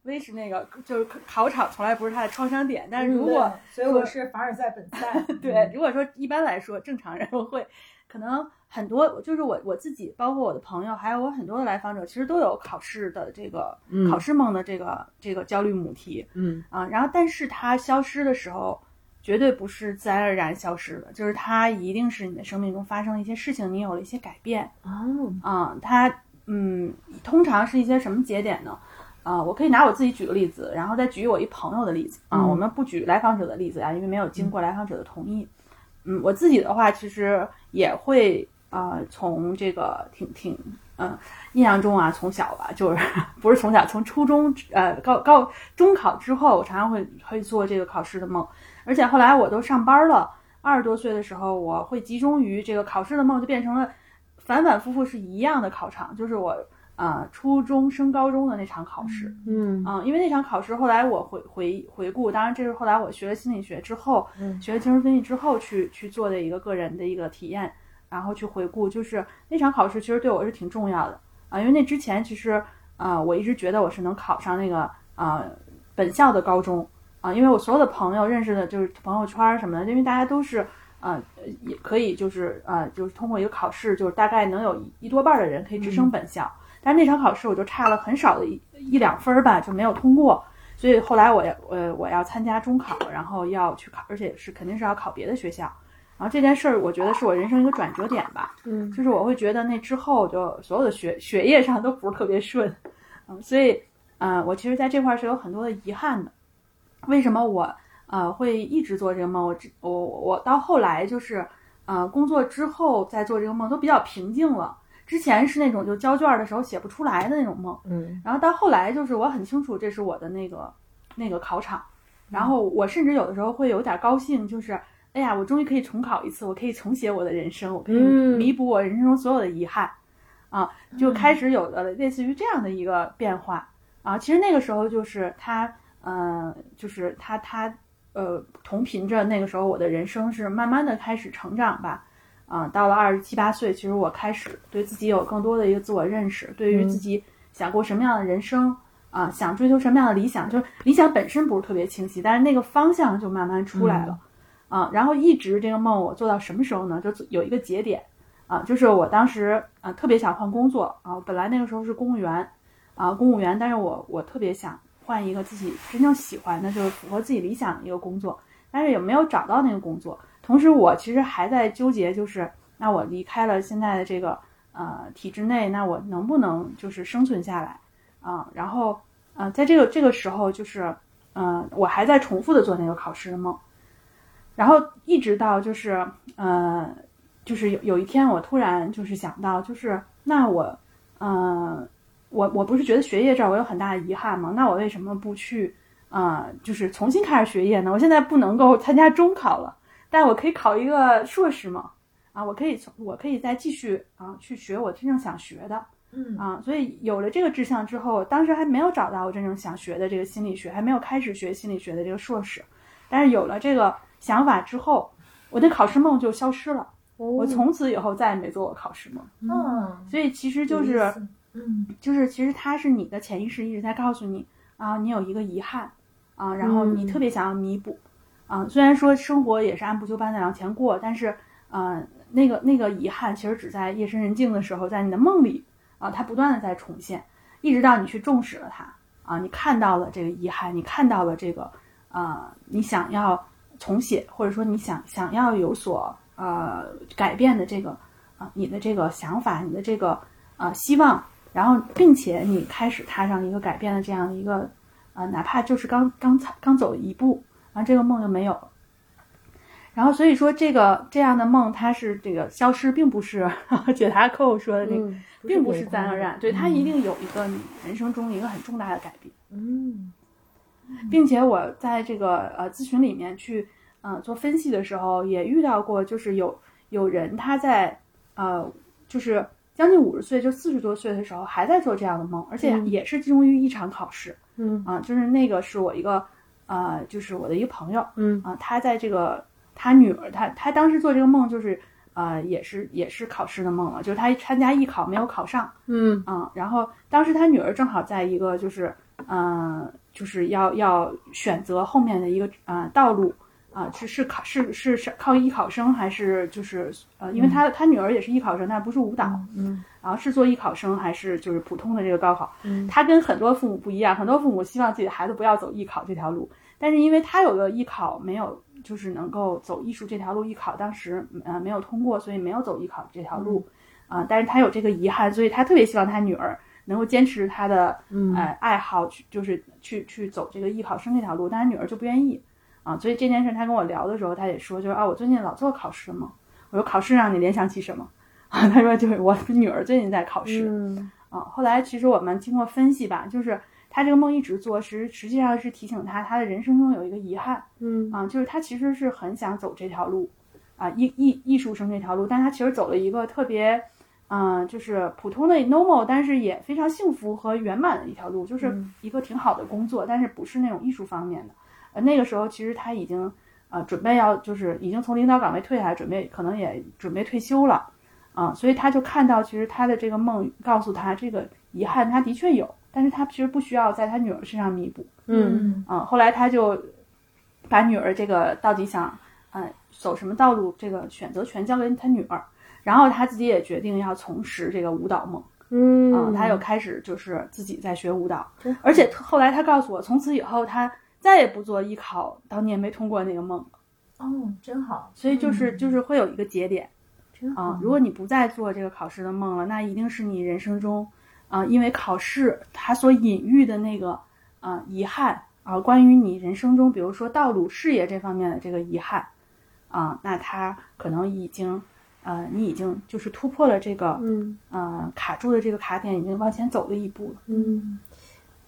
薇是那个就是考场从来不是他的创伤点，但是如对果、所以我是凡尔赛本赛。对，如果说一般来说正常人 会，可可能很多就是我我自己，包括我的朋友，还有我很多的来访者，其实都有考试的这个、嗯考试梦的这个这个焦虑母题嗯啊。然后，但是它消失的时候，绝对不是自然而然消失的，就是它一定是你的生命中发生了一些事情，你有了一些改变。哦，啊，它嗯，通常是一些什么节点呢？啊，我可以拿我自己举个例子，然后再举我一朋友的例子啊。嗯我们不举来访者的例子啊，因为没有经过来访者的同意。嗯，我自己的话，其实也会啊，从这个挺挺嗯，印象中啊，从小吧，就是 不是从小，从初中呃高高中考之后，我常常会会做这个考试的梦，而且后来我都上班了，二十多岁的时候，我会集中于这个考试的梦，就变成了反反复复是一样的考场，就是我啊、呃初中升高中的那场考试。嗯啊、因为那场考试后来我回回回顾，当然这是后来我学了心理学之后，嗯学了精神分析之后去去做的一个个人的一个体验，然后去回顾，就是那场考试其实对我是挺重要的啊、因为那之前其实啊、呃我一直觉得我是能考上那个啊、呃本校的高中啊、因为我所有的朋友认识的就是朋友圈儿什么的，因为大家都是。呃，也可以，就是呃，就是通过一个考试，就是大概能有一一多半儿的人可以直升本校。但是那场考试我就差了很少的一一两分儿吧，就没有通过。所以后来我要呃我要参加中考，然后要去考，而且是肯定是要考别的学校。然后这件事儿，我觉得是我人生一个转折点吧。嗯就是我会觉得那之后就所有的学学业上都不是特别顺，嗯，所以呃，我其实在这块儿是有很多的遗憾的。为什么我呃会一直做这个梦？我只我我到后来就是呃工作之后再做这个梦都比较平静了。之前是那种就交卷儿的时候写不出来的那种梦，嗯然后到后来就是我很清楚这是我的那个那个考场，然后我甚至有的时候会有点高兴，就是哎呀，我终于可以重考一次，我可以重写我的人生，我可以嗯弥补我人生中所有的遗憾，啊，就开始有了类似于这样的一个变化啊。其实那个时候就是他，呃，就是他他呃同频着那个时候我的人生是慢慢的开始成长吧。啊，到了二十七八岁，其实我开始对自己有更多的一个自我认识，对于嗯自己想过什么样的人生啊，想追求什么样的理想，就是理想本身不是特别清晰，但是那个方向就慢慢出来了。啊，然后一直这个梦我做到什么时候呢？就有一个节点啊，就是我当时啊特别想换工作啊，本来那个时候是公务员啊，公务员，但是我我特别想换一个自己真正喜欢的，就是符合自己理想的一个工作，但是也没有找到那个工作。同时，我其实还在纠结，就是那我离开了现在的这个呃体制内，那我能不能就是生存下来啊？然后呃，在这个这个时候，就是嗯、我还在重复的做那个考试的梦，然后一直到就是呃，就是有有一天我突然就是想到，就是那我呃，我我不是觉得学业这儿我有很大的遗憾吗？那我为什么不去啊、呃，就是重新开始学业呢？我现在不能够参加中考了。但我可以考一个硕士嘛？啊，我可以从我可以再继续啊去学我真正想学的，嗯啊，所以有了这个志向之后，当时还没有找到我真正想学的这个心理学，还没有开始学心理学的这个硕士，但是有了这个想法之后，我的考试梦就消失了，我从此以后再也没做过考试梦。嗯，所以其实就是嗯，就是其实它是你的潜意识一直在告诉你啊，你有一个遗憾啊，然后你特别想要弥补。啊，虽然说生活也是按部就班的往前过，但是，呃，那个那个遗憾其实只在夜深人静的时候，在你的梦里啊，它不断的在重现，一直到你去重视了它啊，你看到了这个遗憾，你看到了这个啊，你想要重写，或者说你想想要有所呃改变的这个啊，你的这个想法，你的这个啊希望，然后并且你开始踏上一个改变的这样的一个啊，哪怕就是刚刚才刚走一步。然后这个梦就没有了，然后所以说这个这样的梦，它是这个消失，并不是 解答客户说的这个，嗯、并不是自然而然，对它一定有一个你人生中一个很重大的改变，嗯，并且我在这个呃咨询里面去呃做分析的时候，也遇到过，就是有有人他在呃就是将近五十岁，就四十多岁的时候还在做这样的梦，而且也是集中于一场考试，嗯。啊、呃，就是那个是我一个。呃，就是我的一个朋友，嗯。啊、呃，他在这个他女儿，他他当时做这个梦，就是呃，也是也是考试的梦了，就是他参加艺考没有考上，嗯。啊、呃，然后当时他女儿正好在一个就是嗯、呃，就是要要选择后面的一个呃道路啊、啊，是是考是是是靠艺考生还是就是呃，因为他他女儿也是艺考生，但不是舞蹈，嗯然后是做艺考生还是就是普通的这个高考？嗯。他跟很多父母不一样，很多父母希望自己的孩子不要走艺考这条路，但是因为他有个艺考没有，就是能够走艺术这条路，艺考当时呃没有通过，所以没有走艺考这条路啊、但是他有这个遗憾，所以他特别希望他女儿能够坚持他的嗯。呃爱好，去就是去去走这个艺考生这条路，但是女儿就不愿意。啊，所以这件事他跟我聊的时候，他也说，就是啊，我最近老做考试嘛，我说考试让你联想起什么？啊，他说就是我女儿最近在考试，嗯。啊，后来其实我们经过分析吧，就是他这个梦一直做，实实际上是提醒他，他的人生中有一个遗憾嗯。啊，就是他其实是很想走这条路，啊，艺艺艺术生这条路，但他其实走了一个特别，嗯、就是普通的 normal，但是也非常幸福和圆满的一条路，就是一个挺好的工作，但是不是那种艺术方面的。呃，那个时候其实他已经呃准备要就是已经从领导岗位退下来，准备可能也准备退休了。啊，所以他就看到，其实他的这个梦告诉他，这个遗憾他的确有，但是他其实不需要在他女儿身上弥补。嗯啊，后来他就把女儿这个到底想，呃，走什么道路，这个选择权交给他女儿，然后他自己也决定要从事这个舞蹈梦。嗯啊，他又开始就是自己在学舞蹈，而且后来他告诉我，从此以后他再也不做艺考当年没通过那个梦了，哦，真好。所以就是就是会有一个节点。真好啊，如果你不再做这个考试的梦了，那一定是你人生中，啊，因为考试它所隐喻的那个啊遗憾啊，关于你人生中，比如说道路、事业这方面的这个遗憾，啊，那他可能已经，呃，你已经就是突破了这个，嗯呃，卡住的这个卡点，已经往前走了一步了。嗯，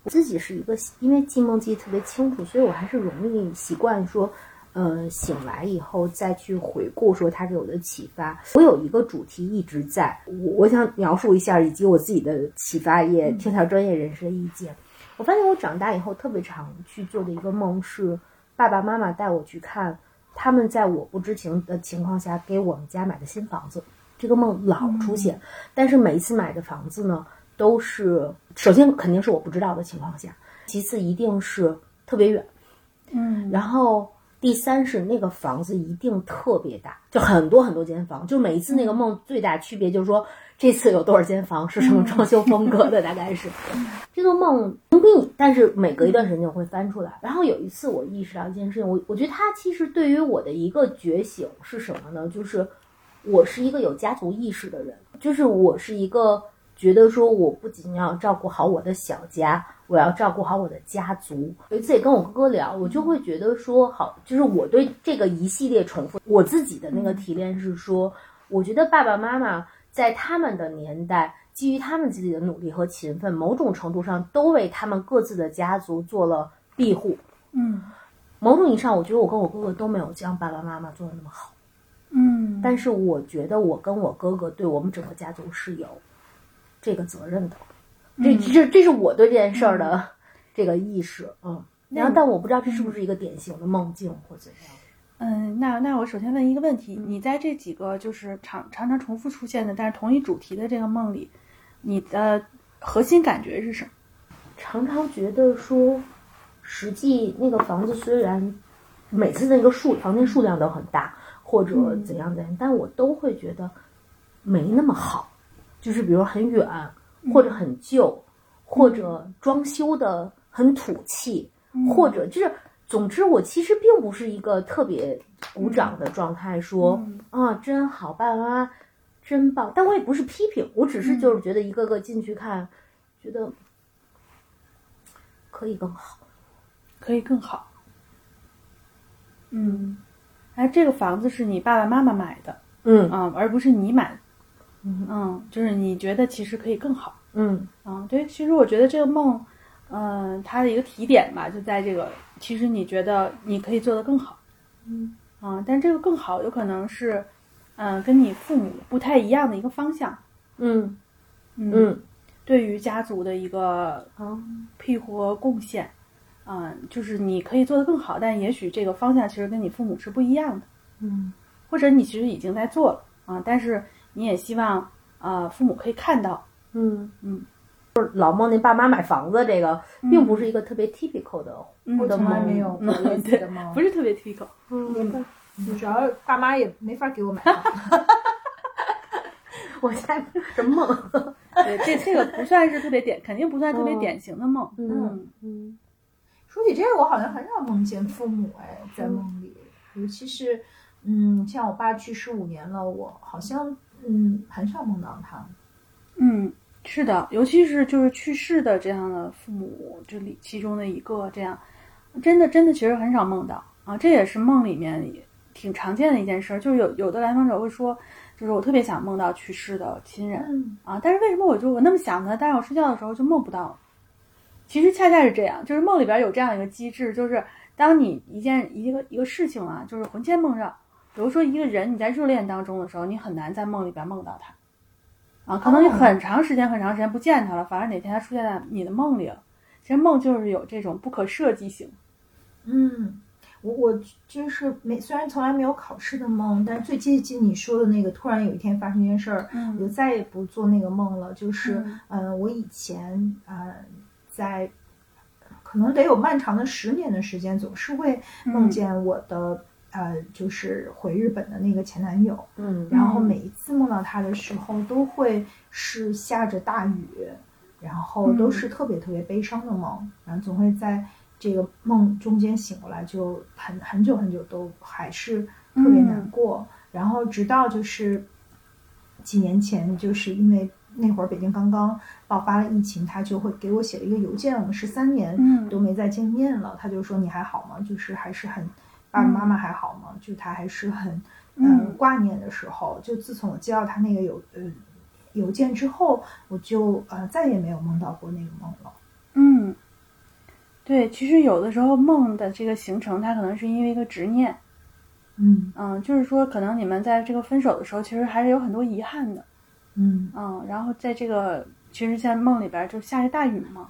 我自己是一个，因为记梦记得特别清楚，所以我还是容易习惯说，呃，醒来以后再去回顾说它给我的启发。我有一个主题一直在，我我想描述一下，以及我自己的启发，也听听专业人士的意见。我发现我长大以后特别常去做的一个梦是，爸爸妈妈带我去看他们在我不知情的情况下给我们家买的新房子。这个梦老出现，但是每一次买的房子呢，都是首先肯定是我不知道的情况下，其次一定是特别远，嗯然后第三是那个房子一定特别大，就很多很多间房，就每一次那个梦最大区别就是说这次有多少间房，是什么装修风格的，大概是这个梦不密，但是每隔一段时间我会翻出来。然后有一次我意识到一件事情，我我觉得它其实对于我的一个觉醒是什么呢？就是我是一个有家族意识的人，就是我是一个觉得说我不仅要照顾好我的小家，我要照顾好我的家族。有一次也跟我哥哥聊，我就会觉得说，好，就是我对这个一系列重复，我自己的那个提炼是说，我觉得爸爸妈妈在他们的年代。基于他们自己的努力和勤奋，某种程度上都为他们各自的家族做了庇护。嗯某种意义上，我觉得我跟我哥哥都没有像爸爸妈妈做的那么好。嗯，但是我觉得我跟我哥哥对我们整个家族是有这个责任的，这这这是我对这件事儿的 这个意识，嗯。然后，但我不知道这是不是一个典型的梦境或怎样。嗯，那那我首先问一个问题：你在这几个就是常常常重复出现的，但是同一主题的这个梦里，你的核心感觉是什么？常常觉得说，实际那个房子虽然每次那个数房间数量都很大，或者怎样怎样，但我都会觉得没那么好，就是比如很远，或者很旧，或者装修的很土气，或者就是。总之，我其实并不是一个特别鼓掌的状态，说、啊真好，爸爸妈妈真棒。但我也不是批评，我只是就是觉得一个个进去看，觉得可以更好。可以更好。嗯，哎，这个房子是你爸爸妈妈买的，嗯啊、而不是你买的。嗯嗯，就是你觉得其实可以更好。嗯嗯，对，其实我觉得这个梦，嗯、它的一个提点吧，就在这个，其实你觉得你可以做得更好。嗯啊，但这个更好有可能是，嗯、跟你父母不太一样的一个方向。嗯嗯，嗯对于家族的一个啊庇护和贡献，啊、就是你可以做得更好，但也许这个方向其实跟你父母是不一样的，嗯或者你其实已经在做了啊，但是你也希望呃父母可以看到，嗯嗯，就是老梦那爸妈买房子，这个并不是一个特别 typical 的嗯我从来没有类似的梦，不是特别 typical。也不，主要爸妈也没法给我买房。我现在什么梦？对，这这个不算是特别典，肯定不算特别嗯典型的梦。嗯嗯说起这个，我好像很少梦见父母哎，在梦里，尤其是嗯，像我爸去世五年了，我好像嗯很少梦到他。嗯，是的，尤其是就是去世的这样的父母，这里其中的一个这样，真的真的其实很少梦到啊，这也是梦里面挺常见的一件事儿。就是有有的来访者会说，就是我特别想梦到去世的亲人嗯啊，但是为什么我就我那么想呢？但是我睡觉的时候就梦不到。其实恰恰是这样，就是梦里边有这样一个机制，就是当你一件一个一个事情啊，就是魂牵梦绕，比如说一个人你在热恋当中的时候，你很难在梦里边梦到他。啊，可能你哦很长时间很长时间不见他了，反而哪天他出现在你的梦里了。其实梦就是有这种不可设计性。嗯，我我就是没，虽然从来没有考试的梦，但是最接近你说的那个，突然有一天发生一件事儿，我就嗯再也不做那个梦了。就是嗯嗯、呃我以前呃在可能得有漫长的十年的时间，总是会梦见我的、呃就是回日本的那个前男友。嗯然后每一次梦到他的时候，都会是下着大雨，然后都是特别特别悲伤的梦，然后总会在这个梦中间醒过来，就很很久很久都还是特别难过。然后直到就是几年前，就是因为那会儿北京刚刚爆发了疫情，他就会给我写了一个邮件，我们十三年嗯都没再见面了。他就说你还好吗？就是还是很爸爸妈妈还好吗？就他还是很嗯、嗯挂念的时候。就自从我接到他那个邮呃邮件之后，我就呃再也没有梦到过那个梦了。嗯，对，其实有的时候梦的这个形成，它可能是因为一个执念。嗯嗯，就是说可能你们在这个分手的时候，其实还是有很多遗憾的。嗯嗯，然后在这个其实，在梦里边就下着大雨嘛，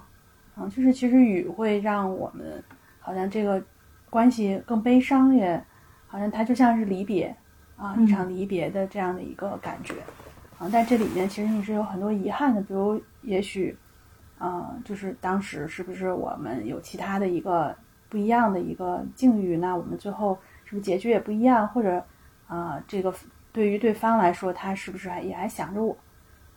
嗯，就是其实雨会让我们好像这个关系更悲伤，也好像它就像是离别啊，一场离别的这样的一个感觉啊。但这里面其实你是有很多遗憾的，比如也许啊，就是当时是不是我们有其他的一个不一样的一个境遇，那我们最后是不是结局也不一样，或者啊，这个对于对方来说，他是不是还也还想着我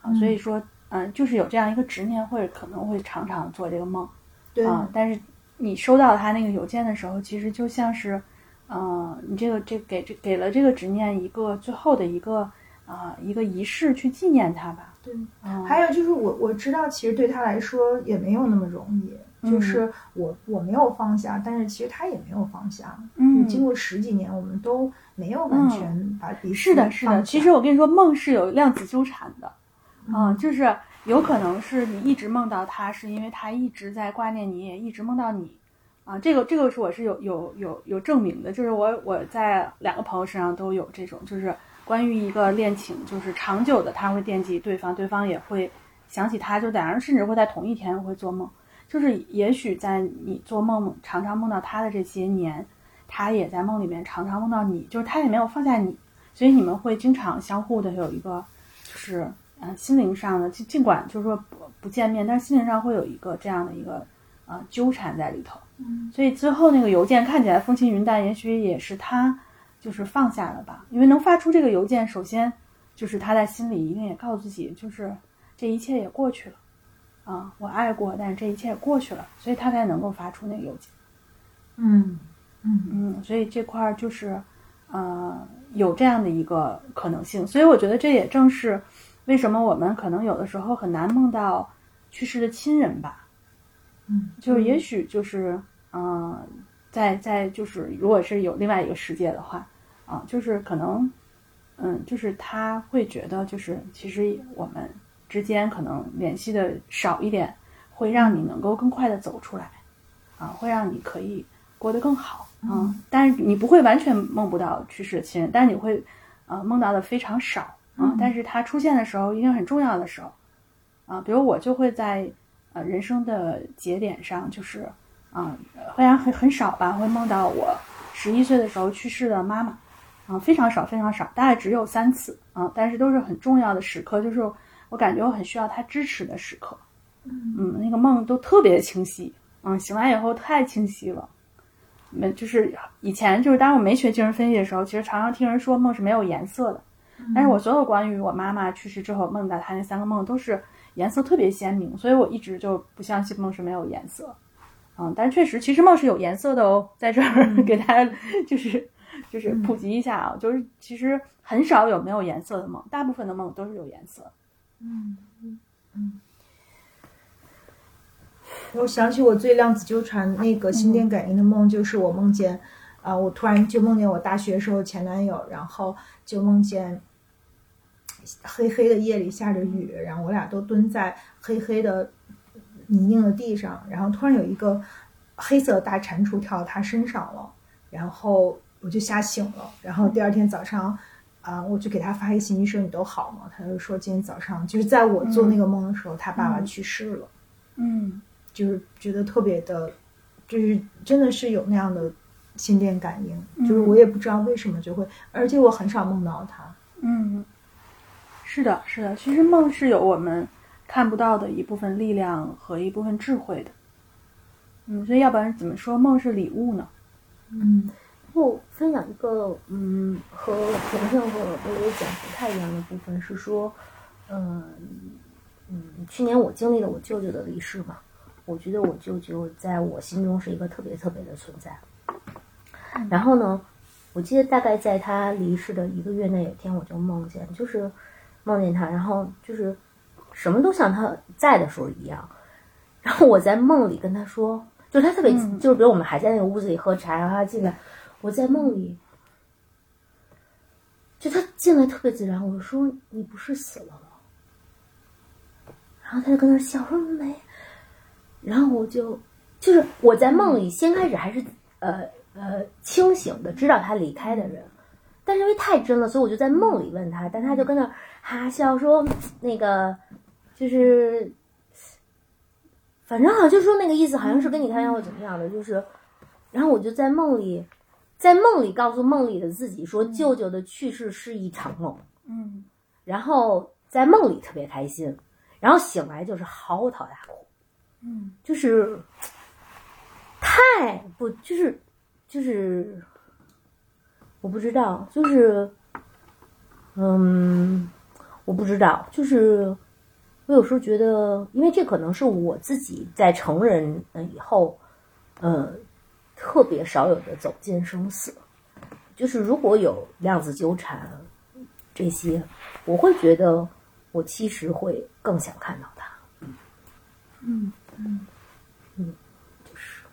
啊？所以说，嗯，就是有这样一个执念，或者可能会常常做这个梦对啊。但是你收到他那个邮件的时候，其实就像是，嗯，你这个这给这给了这个执念一个最后的一个啊一个仪式去纪念他吧。对。嗯，还有就是我我知道，其实对他来说也没有那么容易。嗯就是我我没有放下，但是其实他也没有放下。嗯，经过十几年，我们都没有完全把彼此是的，是的。其实我跟你说，梦是有量子纠缠的，啊、嗯就是有可能是你一直梦到他，是因为他一直在挂念你，也一直梦到你，啊，这个这个是我是有有有有证明的，就是我我在两个朋友身上都有这种，就是关于一个恋情，就是长久的，他会惦记对方，对方也会想起他，就两人甚至会在同一天会做梦，就是也许在你做梦常常梦到他的这些年，他也在梦里面常常梦到你，就是他也没有放下你，所以你们会经常相互的有一个，就是、呃心灵上的，尽尽管就是说不不见面，但是心灵上会有一个这样的一个呃纠缠在里头。嗯所以最后那个邮件看起来风轻云淡，也许也是他就是放下了吧，因为能发出这个邮件，首先就是他在心里一定也告诉自己，就是这一切也过去了。啊，我爱过，但是这一切也过去了，所以他才能够发出那个邮件。嗯嗯嗯，所以这块儿就是，呃，有这样的一个可能性，所以我觉得这也正是为什么我们可能有的时候很难梦到去世的亲人吧，嗯，就是也许就是，嗯、在在就是如果是有另外一个世界的话，啊、就是可能，嗯，就是他会觉得就是其实我们之间可能联系的少一点，会让你能够更快的走出来，啊，会让你可以过得更好，嗯，但是你不会完全梦不到去世的亲人，但是你会，呃，梦到的非常少，啊，嗯但是它出现的时候一定很重要的时候，啊，比如我就会在呃人生的节点上，就是啊，虽然很很少吧，会梦到我十一岁的时候去世的妈妈，啊，非常少非常少，大概只有三次啊，但是都是很重要的时刻，就是我感觉我很需要她支持的时刻，嗯，那个梦都特别清晰，嗯，醒来以后太清晰了。没，就是以前就是当我没学精神分析的时候，其实常常听人说梦是没有颜色的，但是我所有关于我妈妈去世之后梦到她那三个梦都是颜色特别鲜明，所以我一直就不相信梦是没有颜色。嗯，但确实，其实梦是有颜色的哦，在这儿 给大家就是就是普及一下啊，就是其实很少有没有颜色的梦，大部分的梦都是有颜色。嗯嗯嗯。我想起我最量子纠缠那个心电感应的梦，就是我梦见，啊，我突然就梦见我大学时候前男友，然后就梦见黑黑的夜里下着雨，然后我俩都蹲在黑黑的泥泞的地上，然后突然有一个黑色的大蟾蜍跳到他身上了，然后我就吓醒了，然后第二天早上，啊，我就给他发一信息说你都好吗？他就说今天早上就是在我做那个梦的时候，他爸爸去世了。嗯。就是觉得特别的，就是真的是有那样的心电感应，就是我也不知道为什么就会，而且我很少梦到他。嗯，是的，是的，其实梦是有我们看不到的一部分力量和一部分智慧的。嗯，所以要不然怎么说梦是礼物呢？嗯，我分享一个，嗯，和婷婷和微微讲不太一样的部分是说，嗯嗯，去年我经历了我舅舅的离世嘛。我觉得我舅舅在我心中是一个特别特别的存在。然后呢，我记得大概在他离世的一个月内，有天我就梦见，就是梦见他，然后就是什么都像他在的时候一样。然后我在梦里跟他说，就是他特别，就是比如我们还在那个屋子里喝茶，然后他进来，我在梦里，就他进来特别自然。我说：“你不是死了吗？”然后他就跟那笑，说：“没。”然后我就，就是我在梦里先开始还是呃呃清醒的，知道他离开的人，但是因为太真了，所以我就在梦里问他，但他就跟那哈笑说那个就是，反正好像就说那个意思，好像是跟你开玩笑或怎么样的，就是，然后我就在梦里，在梦里告诉梦里的自己说，舅舅的去世是一场梦，嗯，然后在梦里特别开心，然后醒来就是嚎啕大哭。嗯，就是 太不，就是就是我不知道，就是嗯，我不知道，就是我有时候觉得，因为这可能是我自己在成人嗯以后，呃，特别少有的走进生死。就是如果有量子纠缠这些，我会觉得我其实会更想看到它。嗯。嗯嗯，就是，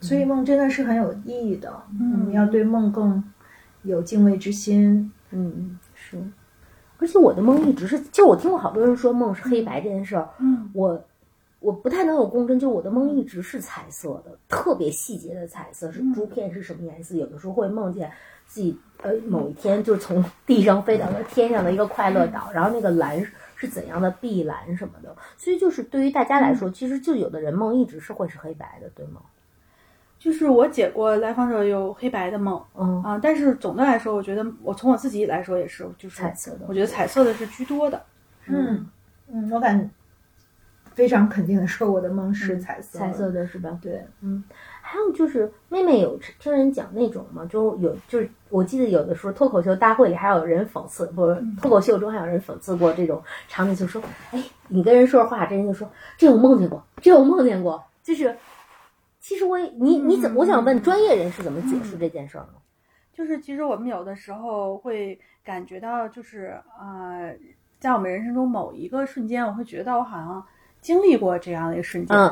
所以梦真的是很有意义的。我们要对梦更有敬畏之心。嗯，是。而且我的梦一直是，就我听过好多人说梦是黑白这件事儿。嗯，我我不太能有共振，就我的梦一直是彩色的，特别细节的彩色，是珠片是什么颜色？有的时候会梦见自己呃某一天就从地上飞到了天上的一个快乐岛，然后那个蓝。是怎样的碧蓝什么的，所以就是对于大家来说，其实就有的人梦一直是会是黑白的，对吗？就是我解过来访者有黑白的梦，嗯啊，但是总的来说，我觉得我从我自己来说也是，就是彩色的。我觉得彩色的是居多的。嗯嗯，我感非常肯定的说，我的梦是彩色，彩色的是吧？对，嗯。还有就是，妹妹有听人讲那种嘛？就有就是，我记得有的时候脱口秀大会里还有人讽刺，不，脱口秀中还有人讽刺过这种场景，就说：“哎，你跟人说话，这人就说这我梦见过，这我梦见过。”就是，其实我你你怎么？我想问专业人士怎么解释这件事儿呢？就是其实我们有的时候会感觉到，就是呃，在我们人生中某一个瞬间，我会觉得我好像经历过这样的一个瞬间，嗯，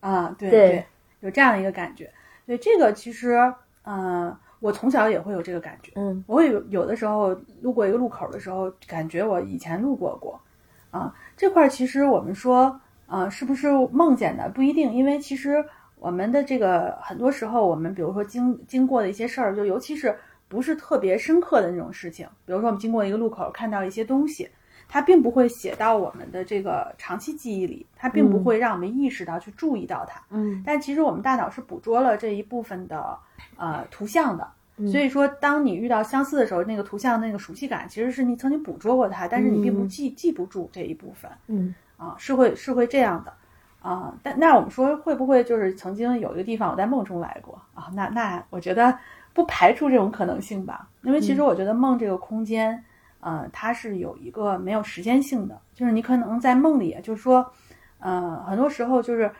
啊，对对。有这样的一个感觉，对这个其实，嗯，我从小也会有这个感觉，嗯，我会有有的时候路过一个路口的时候，感觉我以前路过过，啊，这块其实我们说，啊，是不是梦见的不一定，因为其实我们的这个很多时候，我们比如说经经过的一些事儿，就尤其是不是特别深刻的那种事情，比如说我们经过一个路口看到一些东西。它并不会写到我们的这个长期记忆里，它并不会让我们意识到去注意到它。嗯，但其实我们大脑是捕捉了这一部分的呃图像的，所以说当你遇到相似的时候，那个图像那个熟悉感其实是你曾经捕捉过它，但是你并不记记不住这一部分。嗯啊，是会是会这样的啊。但那我们说会不会就是曾经有一个地方我在梦中来过啊？那那我觉得不排除这种可能性吧，因为其实我觉得梦这个空间，呃，它是有一个没有时间性的，就是你可能在梦里，就是说，呃，很多时候就是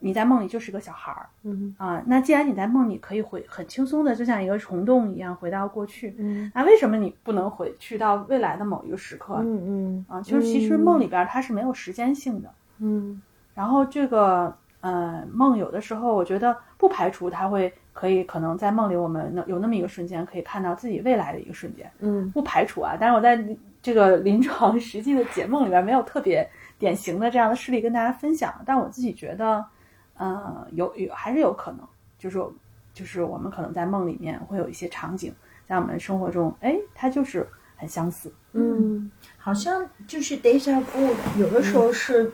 你在梦里就是个小孩儿嗯啊。那既然你在梦里可以回很轻松的，就像一个虫洞一样回到过去，嗯那为什么你不能回去到未来的某一个时刻？嗯嗯啊，就是其实梦里边儿它是没有时间性的。嗯然后这个呃梦有的时候，我觉得不排除它会可以可能在梦里我们能有那么一个瞬间可以看到自己未来的一个瞬间，嗯不排除啊。但是我在这个临床实际的解梦里边没有特别典型的这样的事例跟大家分享，但我自己觉得，呃，有有还是有可能，就是就是我们可能在梦里面会有一些场景，在我们生活中，哎，它就是很相似。嗯好像就是 deja vu，有的时候是你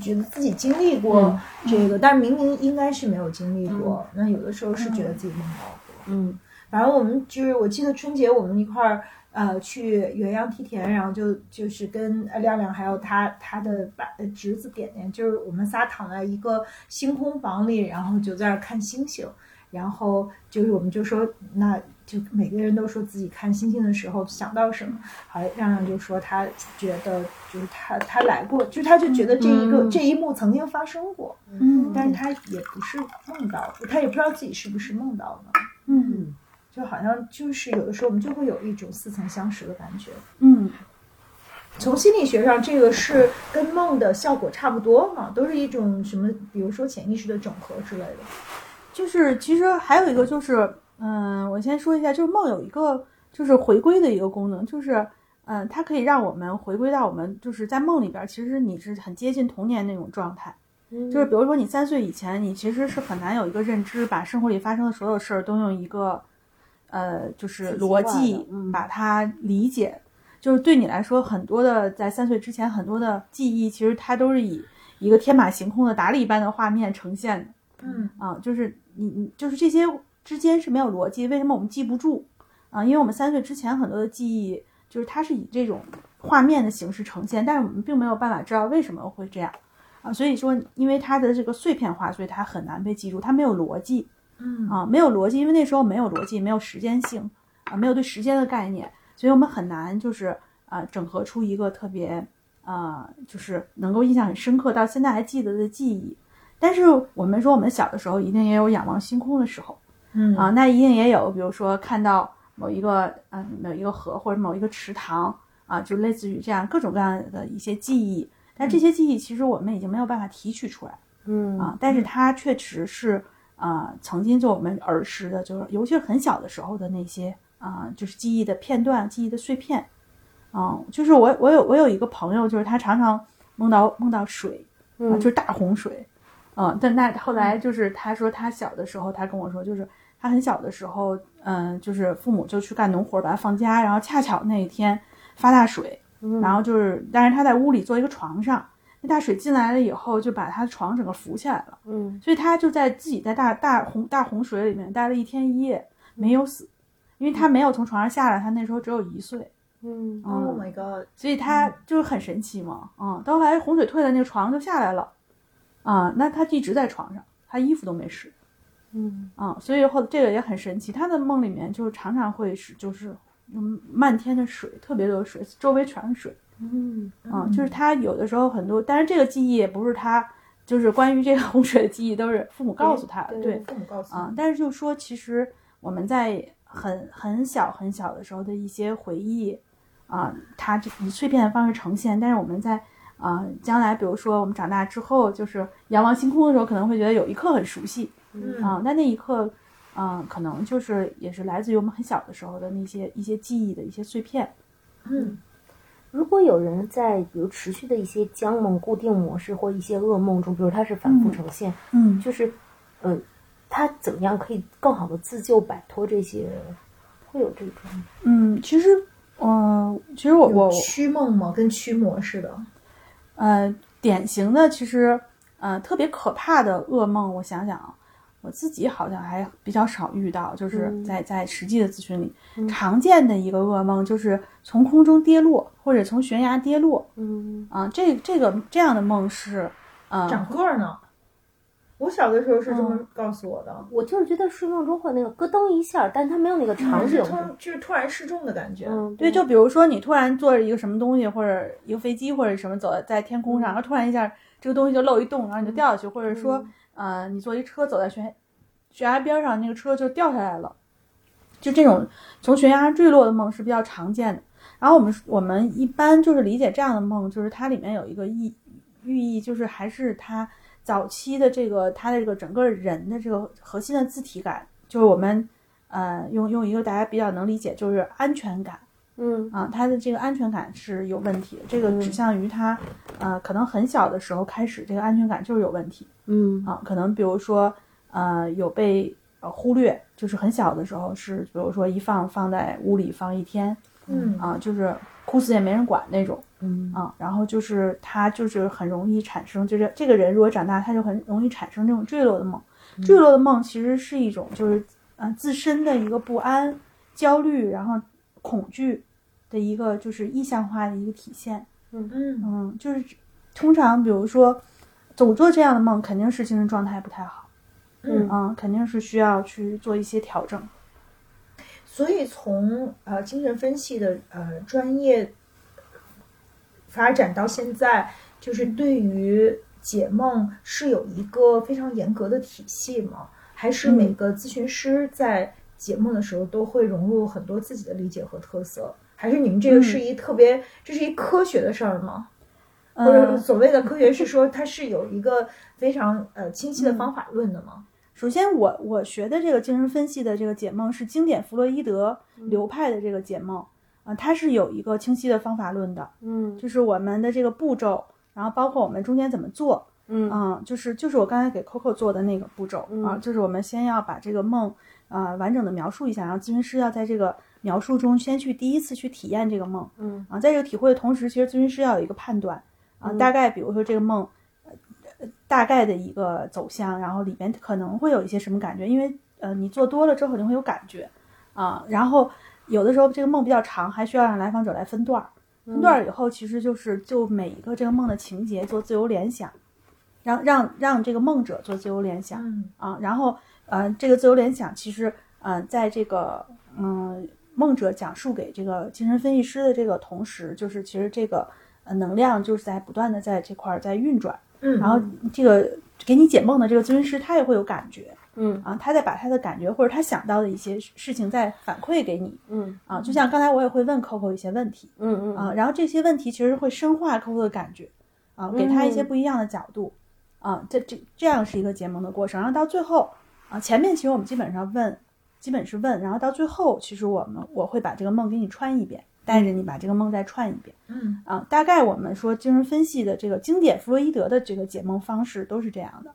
觉得自己经历过嗯这个，但是明明应该是没有经历过。那有的时候是觉得自己梦到过。嗯反正我们就是，我记得春节我们一块儿呃去元阳梯田，然后就就是跟呃亮亮还有他他的侄子点点，就是我们仨躺在一个星空房里，然后就在那儿看星星。然后就是我们就说，那就每个人都说自己看星星的时候想到什么。好，亮亮就说他觉得就是他他来过，就是他就觉得这一个、嗯这一幕曾经发生过，嗯但是他也不是梦到，他也不知道自己是不是梦到的。嗯就好像就是有的时候我们就会有一种似曾相识的感觉。嗯从心理学上，这个是跟梦的效果差不多嘛，都是一种什么，比如说潜意识的整合之类的。就是其实还有一个就是，嗯，我先说一下，就是梦有一个就是回归的一个功能，就是嗯，它可以让我们回归到我们就是在梦里边儿，其实你是很接近童年那种状态。嗯，就是比如说你三岁以前，你其实是很难有一个认知，把生活里发生的所有事儿都用一个呃就是逻辑嗯把它理解。就是对你来说，很多的在三岁之前很多的记忆，其实它都是以一个天马行空的达利般的画面呈现的。嗯啊，就是你你就是这些之间是没有逻辑，为什么我们记不住啊？因为我们三岁之前很多的记忆，就是它是以这种画面的形式呈现，但是我们并没有办法知道为什么会这样啊。所以说，因为它的这个碎片化，所以它很难被记住，它没有逻辑嗯啊，没有逻辑，因为那时候没有逻辑，没有时间性啊，没有对时间的概念，所以我们很难就是啊整合出一个特别啊就是能够印象很深刻到现在还记得的记忆。但是我们说，我们小的时候一定也有仰望星空的时候嗯啊，那一定也有，比如说看到某一个嗯某一个河或者某一个池塘啊，就类似于这样各种各样的一些记忆。但这些记忆其实我们已经没有办法提取出来嗯啊，但是它确实是啊曾经就我们儿时的，就是尤其是很小的时候的那些啊，就是记忆的片段、记忆的碎片啊。就是我我有我有一个朋友，就是他常常梦到梦到水啊，嗯就是大洪水。嗯，但那后来就是他说他小的时候，他跟我说，就是他很小的时候，嗯，就是父母就去干农活，把他放家，然后恰巧那一天发大水，嗯。然后就是，但是他在屋里做一个床上，那大水进来了以后，就把他的床整个浮起来了，嗯。所以他就在自己在大大洪大洪水里面待了一天一夜，没有死，因为他没有从床上下来，他那时候只有一岁，嗯。嗯 Oh my god！所以他就是很神奇嘛，嗯，到后来洪水退了，那个床就下来了，啊、那他一直在床上，他衣服都没湿，嗯。啊、所以后这个也很神奇。他的梦里面就是常常会是就是嗯漫天的水，特别多的水，周围全是水，嗯啊、就是他有的时候很多，但是这个记忆也不是他，就是关于这个洪水的记忆都是父母告诉他的，对，父母告诉啊、但是就说，其实我们在很很小很小的时候的一些回忆，啊、它就以碎片的方式呈现，但是我们在啊、将来，比如说我们长大之后，就是仰望星空的时候，可能会觉得有一刻很熟悉嗯啊、那那一刻，啊、可能就是也是来自于我们很小的时候的那些一些记忆的一些碎片。嗯如果有人在比如持续的一些僵梦、固定模式或一些噩梦中，比如它是反复呈现，嗯就是，呃，他怎么样可以更好的自救、摆脱这些？会有这种，嗯，其实，嗯、其实我我驱梦吗？跟驱魔似的。呃，典型的其实呃特别可怕的噩梦，我想想啊，我自己好像还比较少遇到，就是嗯在在实际的咨询里，嗯常见的一个噩梦就是从空中跌落或者从悬崖跌落嗯啊，这这个这样的梦是，啊，长个儿呢。我小的时候是这么告诉我的，我就是觉得睡梦中会那个咯噔一下，但它没有那个长是景。突就是突然失重的感觉。嗯，对，就比如说你突然坐着一个什么东西，或者一个飞机或者什么走在在天空上，然后突然一下这个东西就漏一洞，然后你就掉下去，或者说呃你坐一车走在悬悬崖边上，那个车就掉下来了，就这种从悬崖坠落的梦是比较常见的。然后我们我们一般就是理解这样的梦，就是它里面有一个意寓意，就是还是它早期的这个它的这个整个人的这个核心的自体感，就是我们呃用用一个大家比较能理解，就是安全感。嗯。啊，他的这个安全感是有问题的，这个指嗯向于他，呃，可能很小的时候开始，这个安全感就是有问题嗯。啊，可能比如说，呃，有被呃忽略，就是很小的时候是，比如说一放放在屋里放一天嗯。啊，就是哭死也没人管那种嗯。啊，然后就是他就是很容易产生，就是这个人如果长大，他就很容易产生这种坠落的梦，坠落的梦其实是一种就是呃自身的一个不安、焦虑，然后恐惧的一个就是意象化的一个体现。嗯嗯，就是通常比如说总做这样的梦，肯定是精神状态不太好，嗯嗯，肯定是需要去做一些调整。所以从呃精神分析的呃专业发展到现在，就是对于解梦是有一个非常严格的体系吗？还是每个咨询师在解梦的时候都会融入很多自己的理解和特色？还是你们这个是一特别，这是一科学的事儿吗？或者呃，所谓的科学是说它是有一个非常呃清晰的方法论的吗？首先我我学的这个精神分析的这个解梦是经典弗洛伊德流派的这个解梦啊、它是有一个清晰的方法论的，嗯。就是我们的这个步骤，然后包括我们中间怎么做，嗯。嗯，就是就是我刚才给 Coco 做的那个步骤、啊，嗯就是我们先要把这个梦啊、呃完整的描述一下，然后咨询师要在这个描述中先去第一次去体验这个梦嗯啊，在这个体会的同时，其实咨询师要有一个判断啊，嗯大概比如说这个梦。呃大概的一个走向，然后里边可能会有一些什么感觉，因为呃，你做多了之后你会有感觉啊。然后有的时候这个梦比较长，还需要让来访者来分段儿，分段儿以后，其实就是就每一个这个梦的情节做自由联想，让让让这个梦者做自由联想嗯啊。然后呃，这个自由联想其实呃，在这个嗯梦者讲述给这个精神分析师的这个同时，就是其实这个呃能量就是在不断的在这块儿在运转。嗯，然后这个给你解梦的这个咨询师，他也会有感觉嗯啊，他在把他的感觉或者他想到的一些事情在反馈给你嗯啊。就像刚才我也会问 Coco 一些问题嗯嗯啊，然后这些问题其实会深化 Coco 的感觉啊，给他一些不一样的角度啊。这这这样是一个解梦的过程。然后到最后啊，前面其实我们基本上问，基本是问，然后到最后其实我们我会把这个梦给你串一遍，带着你把这个梦再串一遍。嗯。啊，大概我们说精神分析的这个经典弗洛伊德的这个解梦方式都是这样的，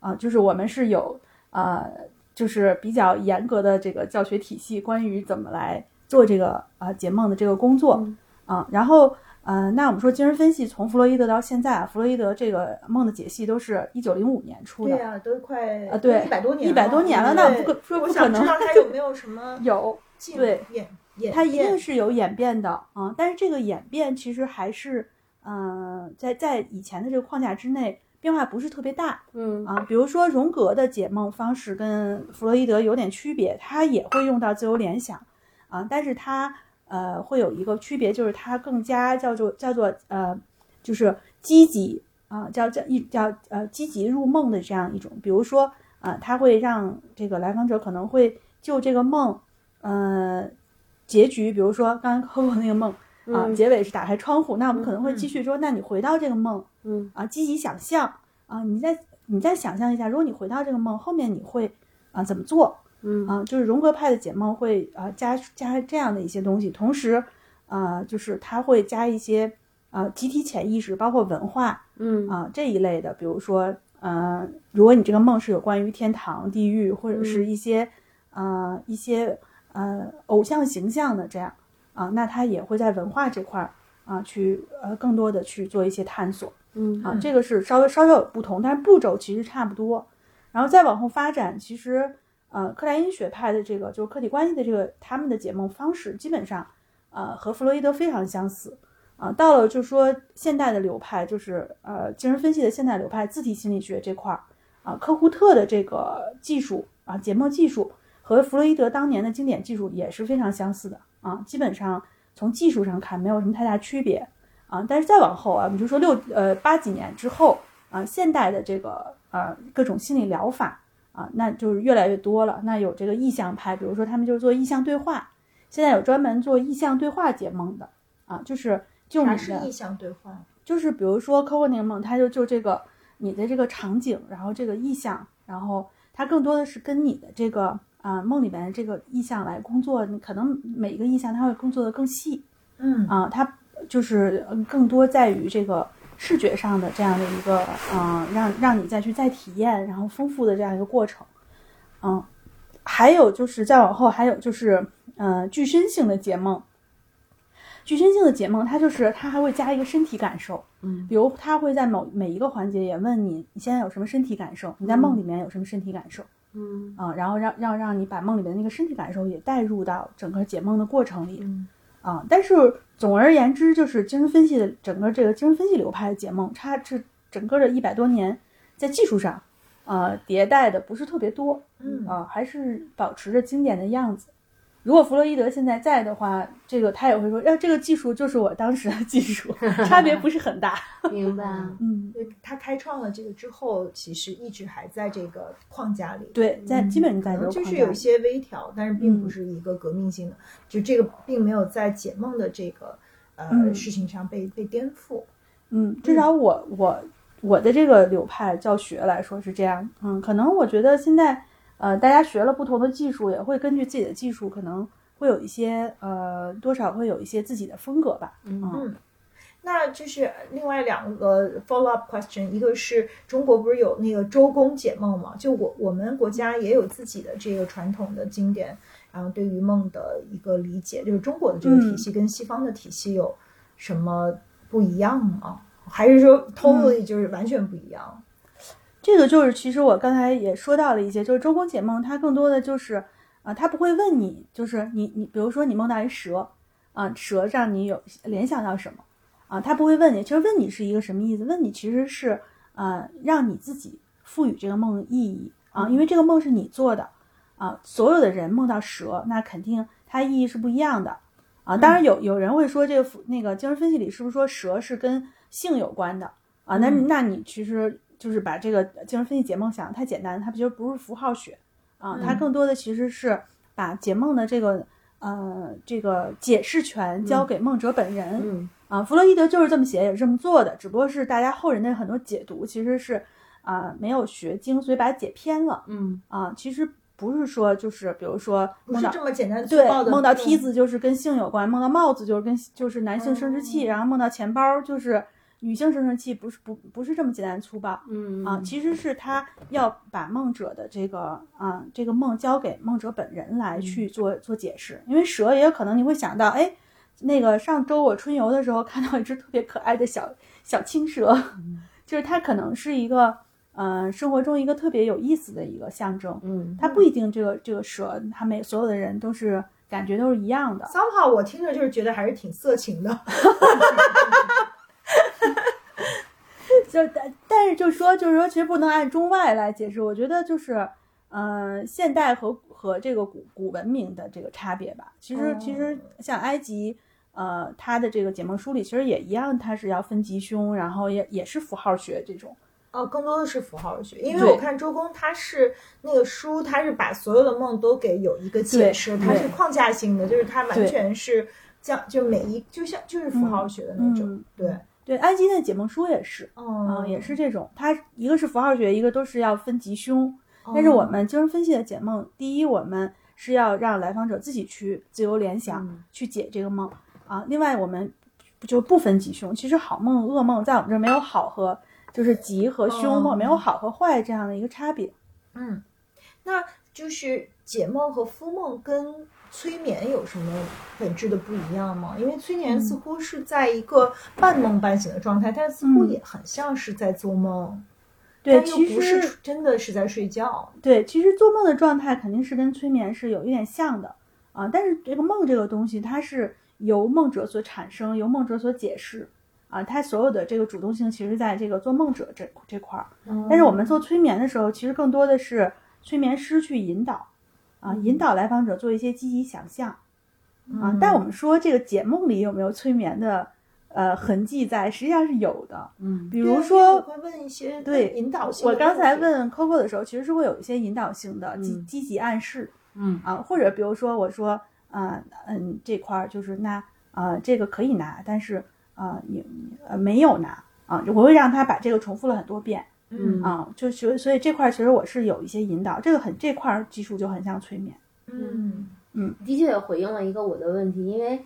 啊，就是我们是有呃，就是比较严格的这个教学体系，关于怎么来做这个啊解梦的这个工作嗯。啊，然后呃，那我们说精神分析从弗洛伊德到现在啊，弗洛伊德这个梦的解析都是一九零五年出的，对呀、都快啊对一百多年一百多年了，那不可说不可能想知道它有没有什么有。进对演演它一定是有演变的啊、但是这个演变其实还是，呃，在在以前的这个框架之内，变化不是特别大嗯啊。比如说荣格的解梦方式跟弗洛伊德有点区别，他也会用到自由联想啊，但是他呃会有一个区别，就是它更加叫做叫做呃，就是积极啊，叫叫一叫呃积极入梦的这样一种，比如说啊，它会让这个来访者可能会就这个梦，呃。结局，比如说刚刚 Coco 那个梦啊，嗯。结尾是打开窗户，那我们可能会嗯继续说，那你回到这个梦嗯。啊，积极想象啊，你再你再想象一下，如果你回到这个梦后面，你会啊怎么做嗯。啊？就是融合派的解梦会啊加加这样的一些东西，同时啊，就是他会加一些啊集体潜意识，包括文化嗯。啊这一类的，比如说呃，如果你这个梦是有关于天堂、地狱或者是一些呃一些呃偶像形象的这样啊，那他也会在文化这块儿啊去呃更多的去做一些探索嗯啊，这个是稍微稍稍有不同，但是步骤其实差不多。然后再往后发展，其实呃，克莱因学派的这个就是客体关系的这个他们的解梦方式，基本上呃和弗洛伊德非常相似啊、到了就是说现代的流派，就是呃精神分析的现代流派自体心理学这块儿啊，科胡特的这个技术啊解梦技术和弗洛伊德当年的经典技术也是非常相似的啊，基本上从技术上看没有什么太大区别啊。但是再往后啊，我们就说六呃八几年之后啊，现代的这个呃各种心理疗法啊，那就是越来越多了。那有这个意向派，比如说他们就是做意向对话，现在有专门做意向对话解梦的啊，就是就你的是意向对话？就是比如说 Coco 那个梦，它就就这个你的这个场景，然后这个意向，然后它更多的是跟你的这个啊、梦里边的这个意向来工作，你可能每一个意向它会工作的更细嗯啊、它就是呃更多在于这个视觉上的这样的一个嗯、让让你再去再体验，然后丰富的这样一个过程，嗯，还有就是再往后还有就是呃具身性的解梦。具身性的解梦，它就是它还会加一个身体感受，嗯比如它会在某每一个环节也问你，你现在有什么身体感受？你在梦里面有什么身体感受？嗯啊、然后让让让你把梦里面的那个身体感受也带入到整个解梦的过程里嗯啊、但是总而言之，就是精神分析的整个这个精神分析流派的解梦，它这整个的一百多年在技术上，呃，迭代的不是特别多，嗯啊、还是保持着经典的样子。如果弗洛伊德现在在的话，这个他也会说，要、这个技术就是我当时的技术，差别不是很大。明白。嗯，他开创了这个之后，其实一直还在这个框架里。对，在基本上在就是有一些微调，但是并不嗯是一个革命性的，就这个并没有在解梦的这个呃、嗯事情上被被颠覆。嗯，至少我我我的这个流派教学来说是这样。嗯，可能我觉得现在呃，大家学了不同的技术，也会根据自己的技术，可能会有一些呃，多少会有一些自己的风格吧。嗯嗯，那就是另外两个 follow up question，一个是中国不是有那个周公解梦嘛？就我我们国家也有自己的这个传统的经典，然后对于梦的一个理解，就是中国的这个体系跟西方的体系有什么不一样吗？还是说 totally 就是完全不一样？这个就是，其实我刚才也说到了一些，就是周公解梦，它更多的就是，啊、他不会问你，就是你你，比如说你梦到一蛇，啊、蛇让你有联想到什么，啊、他不会问你，其实问你是一个什么意思？问你其实是，呃，让你自己赋予这个梦意义啊、因为这个梦是你做的，啊、所有的人梦到蛇，那肯定它意义是不一样的，啊，当然有有人会说这个那个精神分析里是不是说蛇是跟性有关的啊？那嗯那你其实就是把这个精神分析解梦想的太简单，它其实不是符号学啊，它嗯更多的其实是把解梦的这个呃这个解释权交给梦者本人。嗯啊，弗洛伊德就是这么写，也是这么做的，只不过是大家后人的很多解读其实是啊、没有学精，所以把它解偏了嗯啊。其实不是说就是比如说不是梦到这么简单粗对梦到梯子就是跟性有关，梦到帽子就是跟就是男性生殖器，哦然后梦到钱包就是女性生殖器，不是不不是这么简单粗暴。嗯啊，其实是他要把梦者的这个啊这个梦交给梦者本人来去做、做解释，因为蛇也有可能你会想到，哎，那个上周我春游的时候看到一只特别可爱的小小青蛇，就是它可能是一个呃生活中一个特别有意思的一个象征，嗯它不一定这个这个蛇，它每所有的人都是感觉都是一样的，somehow 我听着就是觉得还是挺色情的。就但但是就说就是说，其实不能按中外来解释。我觉得就是，呃，现代和和这个古古文明的这个差别吧。其实、其实像埃及，呃，它的这个解梦书里其实也一样，它是要分吉凶，然后也也是符号学这种。哦，更多的是符号学，因为我看周公他是那个书，他是把所有的梦都给有一个解释，它是框架性的，就是它完全是将就每一就像就是符号学的那种，嗯对，对，埃及的解梦书也是，哦、嗯、也是这种。它一个是符号学，一个都是要分吉凶。哦，但是我们精神分析的解梦，第一，我们是要让来访者自己去自由联想，嗯去解这个梦啊。另外，我们就不分吉凶。其实好梦、噩梦在我们这儿没有好和，就是吉和凶梦，哦没有好和坏这样的一个差别。嗯，那就是解梦和敷梦跟催眠有什么本质的不一样吗？因为催眠似乎是在一个半梦半醒的状态，但似乎嗯也很像是在做梦。对，其实真的是在睡觉。对，其实做梦的状态肯定是跟催眠是有一点像的啊，但是这个梦这个东西，它是由梦者所产生，由梦者所解释啊，它所有的这个主动性其实在这个做梦者这这块儿。但是我们做催眠的时候，其实更多的是催眠师去引导啊，引导来访者做一些积极想象。啊。但我们说这个解梦里有没有催眠的呃痕迹在，实际上是有的。嗯。比如说，会问一些对引导性我刚才问 Coco 的时候，其实是会有一些引导性的积嗯积极暗示。嗯。啊，或者比如说我说，啊、嗯，这块儿就是那呃，这个可以拿，但是啊，你呃没有拿。啊，我会让他把这个重复了很多遍嗯。啊，就所以所以这块儿其实我是有一些引导，这个很这块儿技术就很像催眠，嗯的确也回应了一个我的问题，因为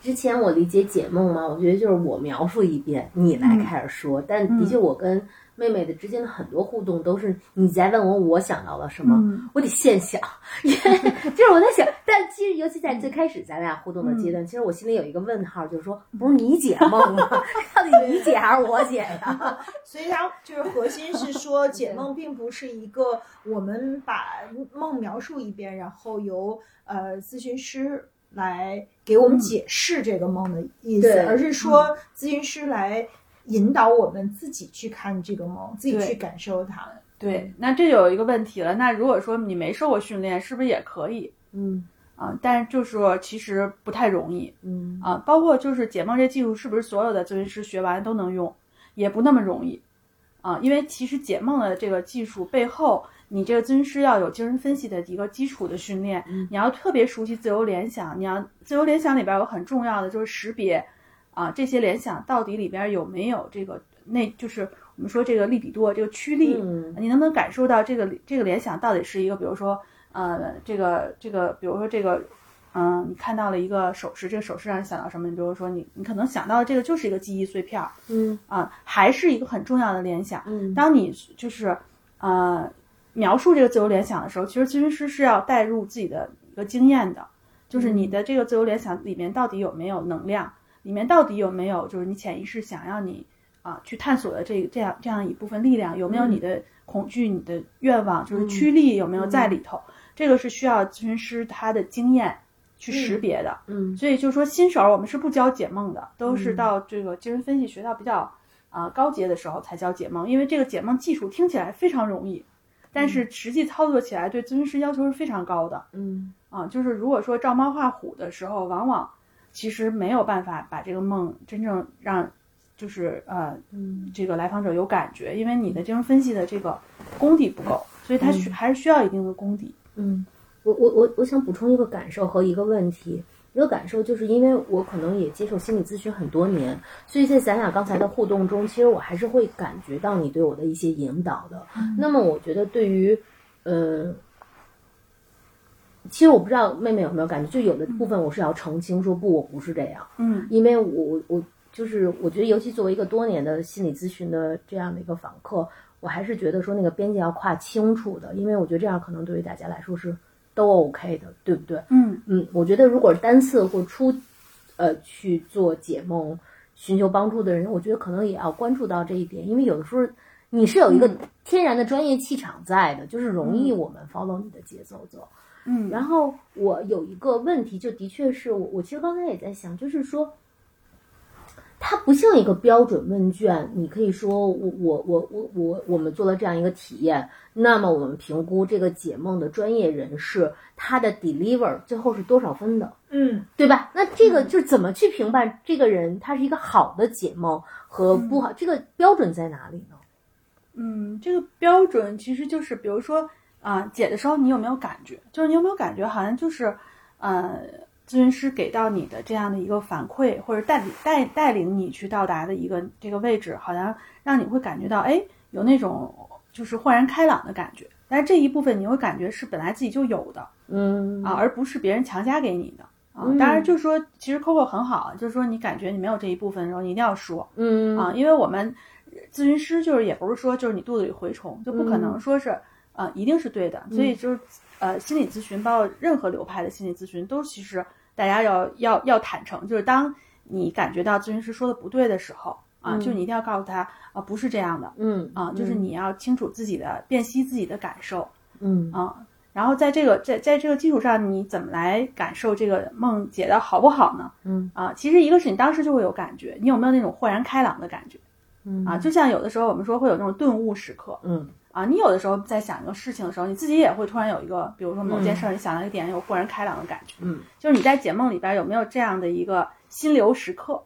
之前我理解解梦嘛，我觉得就是我描述一遍，你来开始说。但的确，我跟妹妹的之间的很多互动都是你在问我我想到了什么，嗯我得现想，因为就是我在想。但其实尤其在最开始咱俩互动的阶段，其实我心里有一个问号，就是说，不是你解梦吗？到底你解还是我解呀？所以它就是核心是说，解梦并不是一个我们把梦描述一遍，然后由呃咨询师来给我们解释这个梦的意思，对而是说咨询师来引导我们自己去看这个梦，自己去感受它。对，那这就有一个问题了，那如果说你没受过训练，是不是也可以？嗯。啊？但是就是说其实不太容易，嗯。啊，包括就是解梦这技术是不是所有的咨询师学完都能用，也不那么容易。啊，因为其实解梦的这个技术背后，你这个咨询师要有精神分析的一个基础的训练，嗯。你要特别熟悉自由联想，你要自由联想里边有很重要的就是识别啊这些联想到底里边有没有这个那就是我们说这个利比多这个驱力，嗯你能不能感受到这个这个联想到底是一个，比如说，呃，这个这个，比如说这个，嗯、你看到了一个手势，这个手势让你想到什么？你比如说你你可能想到的这个就是一个记忆碎片儿嗯啊、还是一个很重要的联想。嗯当你就是呃描述这个自由联想的时候，其实咨询师是要带入自己的一个经验的，就是你的这个自由联想里面到底有没有能量，里面到底有没有就是你潜意识想要你啊去探索的这这样这样一部分力量，有没有你的恐惧、你的愿望，就是驱力有没有在里头？这个是需要咨询师他的经验去识别的。嗯。所以就是说，新手我们是不教解梦的，都是到这个精神分析学到比较啊、高阶的时候才教解梦，因为这个解梦技术听起来非常容易，但是实际操作起来对咨询师要求是非常高的嗯。啊。就是如果说照猫画虎的时候，往往其实没有办法把这个梦真正让就是呃嗯这个来访者有感觉，因为你的精神分析的这个功底不够，所以他需、还是需要一定的功底。嗯，我我我我想补充一个感受和一个问题。一个感受就是因为我可能也接受心理咨询很多年，所以在咱俩刚才的互动中，其实我还是会感觉到你对我的一些引导的。那么我觉得对于，呃，其实我不知道妹妹有没有感觉，就有的部分我是要澄清说不，我不是这样，嗯因为我我我就是我觉得，尤其作为一个多年的心理咨询的这样的一个访客，我还是觉得说那个边界要跨清楚的，因为我觉得这样可能对于大家来说是都 OK 的，对不对？嗯嗯，我觉得如果是单次或初，呃，去做解梦、寻求帮助的人，我觉得可能也要关注到这一点，因为有的时候你是有一个天然的专业气场在的，就是容易我们 follow 你的节奏走。嗯，然后我有一个问题，就的确是我，我其实刚才也在想，就是说，它不像一个标准问卷，你可以说我我我我我我们做了这样一个体验，那么我们评估这个解梦的专业人士他的 deliver 最后是多少分的，嗯。对吧？那这个就是怎么去评判这个人他是一个好的解梦和不好，这个标准在哪里呢？嗯，这个标准其实就是，比如说啊、解的时候你有没有感觉？就是你有没有感觉，好像就是，呃，咨询师给到你的这样的一个反馈，或者带领带带领你去到达的一个这个位置，好像让你会感觉到，哎，有那种就是豁然开朗的感觉。但是这一部分你会感觉是本来自己就有的嗯啊，而不是别人强加给你的啊。嗯当然，就是说，其实 Coco 很好，就是说你感觉你没有这一部分的时候，你一定要说。嗯啊，因为我们咨询师就是也不是说就是你肚子里蛔虫，就不可能说是、呃一定是对的，所以就是呃心理咨询，包括任何流派的心理咨询，都其实大家要要要坦诚，就是当你感觉到咨询师说的不对的时候啊，嗯。就你一定要告诉他啊，不是这样的嗯啊，就是你要清楚自己的辨析自己的感受嗯。啊。然后在这个在在这个基础上，你怎么来感受这个梦解的好不好呢？嗯。啊，其实一个是你当时就会有感觉，你有没有那种豁然开朗的感觉嗯。啊？就像有的时候我们说会有那种顿悟时刻嗯啊，你有的时候在想一个事情的时候，你自己也会突然有一个，比如说某件嗯。事儿，你想到一个点，有豁然开朗的感觉。嗯。就是你在解梦里边有没有这样的一个心流时刻？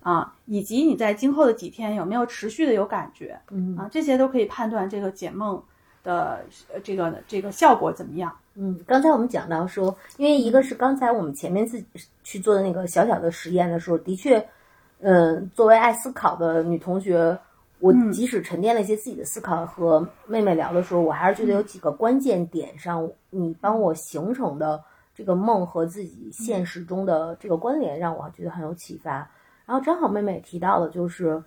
啊，以及你在今后的几天有没有持续的有感觉？嗯。啊，这些都可以判断这个解梦的呃这个这个效果怎么样。嗯，刚才我们讲到说，因为一个是刚才我们前面自己去做的那个小小的实验的时候，的确，嗯，作为爱思考的女同学，我嗯即使沉淀了一些自己的思考和妹妹聊的时候，我还是觉得有几个关键点上，你帮我形成的这个梦和自己现实中的这个关联，让我觉得很有启发。然后正好妹妹也提到了，就是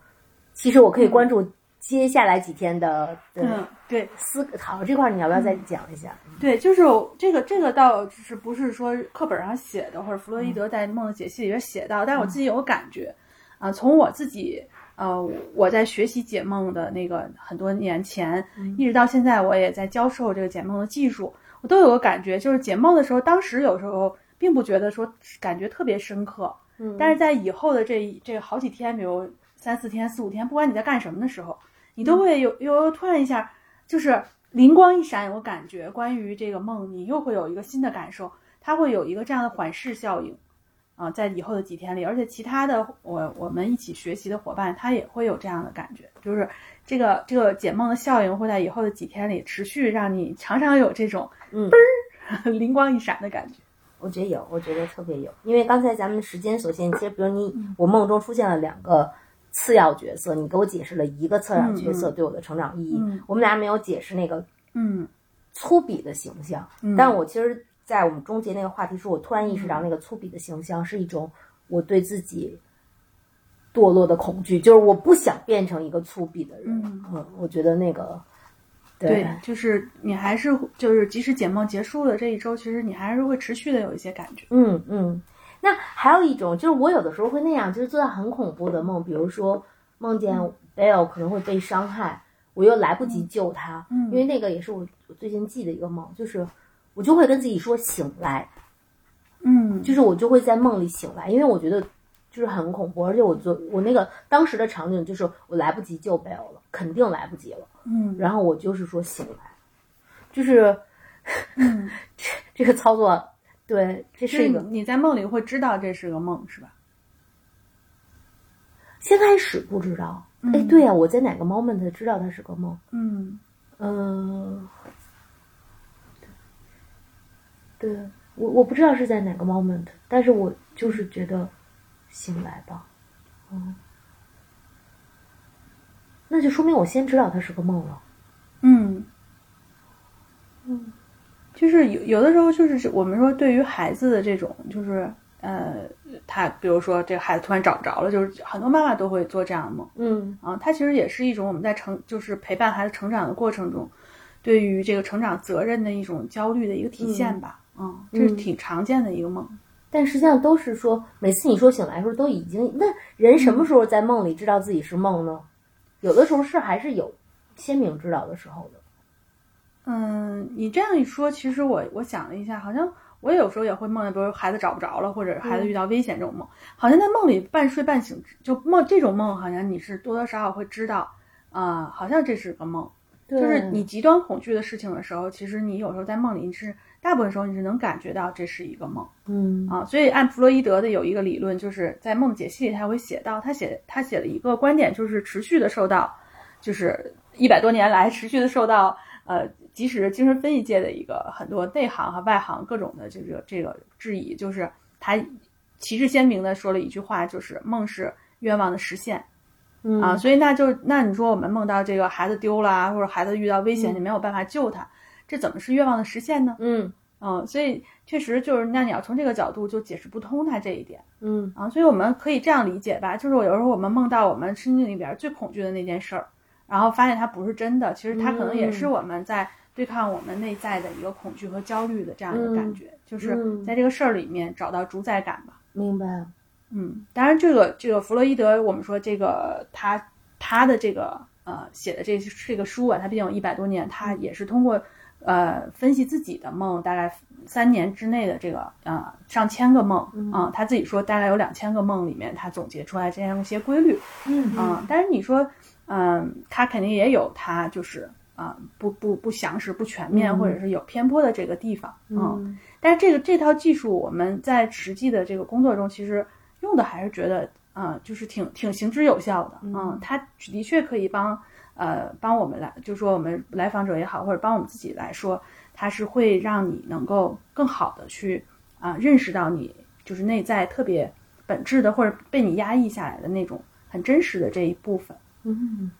其实我可以关注接下来几天的的嗯，对思考这块，你要不要再讲一下？对，就是这个这个倒是不是说课本上写的，或者弗洛伊德在梦的解析里边写到，但是我自己有感觉啊，从我自己。呃，我在学习解梦的那个很多年前，一直到现在，我也在教授这个解梦的技术，我都有个感觉，就是解梦的时候，当时有时候并不觉得说感觉特别深刻，嗯但是在以后的这这好几天，比如三四天、四五天，不管你在干什么的时候，你都会有有突然一下，就是灵光一闪，有个感觉，关于这个梦，你又会有一个新的感受，它会有一个这样的缓释效应。啊，在以后的几天里，而且其他的我我们一起学习的伙伴，他也会有这样的感觉，就是这个这个解梦的效应会在以后的几天里持续，让你常常有这种嗯嘣儿 灵光一闪的感觉。我觉得有，我觉得特别有，因为刚才咱们的时间所限，其实比如你我梦中出现了两个次要角色，你给我解释了一个次要角色对我的成长意义，嗯。我们俩没有解释那个嗯。粗鄙的形象，嗯。但我其实，在我们终结那个话题时，我突然意识到那个粗鄙的形象是一种我对自己堕落的恐惧，就是我不想变成一个粗鄙的人，嗯。我觉得那个对，就是你还是就是即使解梦结束了这一周，其实你还是会持续的有一些感觉。嗯嗯，那还有一种就是我有的时候会那样，就是做到很恐怖的梦，比如说梦见 Bell 可能会被伤害，我又来不及救他，嗯。因为那个也是我我最近记的一个梦，就是我就会跟自己说醒来，嗯。就是我就会在梦里醒来，因为我觉得就是很恐怖，而且我就我那个当时的场景就是我来不及救 Bell 了，肯定来不及了，嗯。然后我就是说醒来，就是 嗯，这 这个操作，对，这是是一个你在梦里会知道这是个梦，是吧？先开始不知道，哎、嗯对呀、我在哪个 moment 知道它是个梦？嗯。嗯、对我我不知道是在哪个 moment，但是我就是觉得醒来吧，嗯，那就说明我先知道它是个梦了。嗯嗯就是有有的时候就是我们说对于孩子的这种就是呃，他比如说这个孩子突然找不着了，就是很多妈妈都会做这样的梦嗯啊。它其实也是一种我们在成就是陪伴孩子成长的过程中，对于这个成长责任的一种焦虑的一个体现吧。嗯，这是挺常见的一个梦。但实际上都是说，每次你说醒来的时候，都已经那人什么时候在梦里知道自己是梦呢？有的时候是还是有鲜明知道的时候的。嗯，你这样一说，其实我我想了一下，好像我有时候也会梦见，比如孩子找不着了，或者孩子遇到危险这种梦，好像在梦里半睡半醒，就梦这种梦，好像你是多多少少会知道，啊、好像这是个梦。就是你极端恐惧的事情的时候，其实你有时候在梦里，你是大部分时候你是能感觉到这是一个梦嗯啊。所以按弗洛伊德的有一个理论，就是在梦解析里他会写到，他写他写了一个观点，就是持续的受到，就是一百多年来持续的受到呃，即使精神分析界的一个很多内行和外行各种的这个这个质疑，就是他旗帜鲜明的说了一句话，就是梦是愿望的实现。嗯啊，所以那就那你说我们梦到这个孩子丢了啊，或者孩子遇到危险，嗯你没有办法救他，这怎么是愿望的实现呢？嗯啊，所以确实就是那你要从这个角度就解释不通他这一点嗯啊，所以我们可以这样理解吧，就是有时候我们梦到我们身体里边最恐惧的那件事儿，然后发现它不是真的，其实它可能也是嗯我们在对抗我们内在的一个恐惧和焦虑的这样一个感觉，就是嗯在这个事儿里面找到主宰感吧。明白。嗯，当然这个这个弗洛伊德，我们说这个他他的这个呃写的这这个书啊，他毕竟有一百多年，他也是通过呃分析自己的梦，大概三年之内的这个呃上千个梦啊、他自己说大概有两千个梦里面，他总结出来这样一些规律。嗯。啊、但是你说，嗯、他肯定也有他就是啊、不不不详实、不全面，嗯。或者是有偏颇的这个地方，嗯。嗯但是这个这套技术，我们在实际的这个工作中，其实用的还是觉得，啊、就是挺挺行之有效的，嗯，它的确可以帮，呃，帮我们来，就说我们来访者也好，或者帮我们自己来说，它是会让你能够更好的去啊、认识到你就是内在特别本质的，或者被你压抑下来的那种很真实的这一部分。嗯，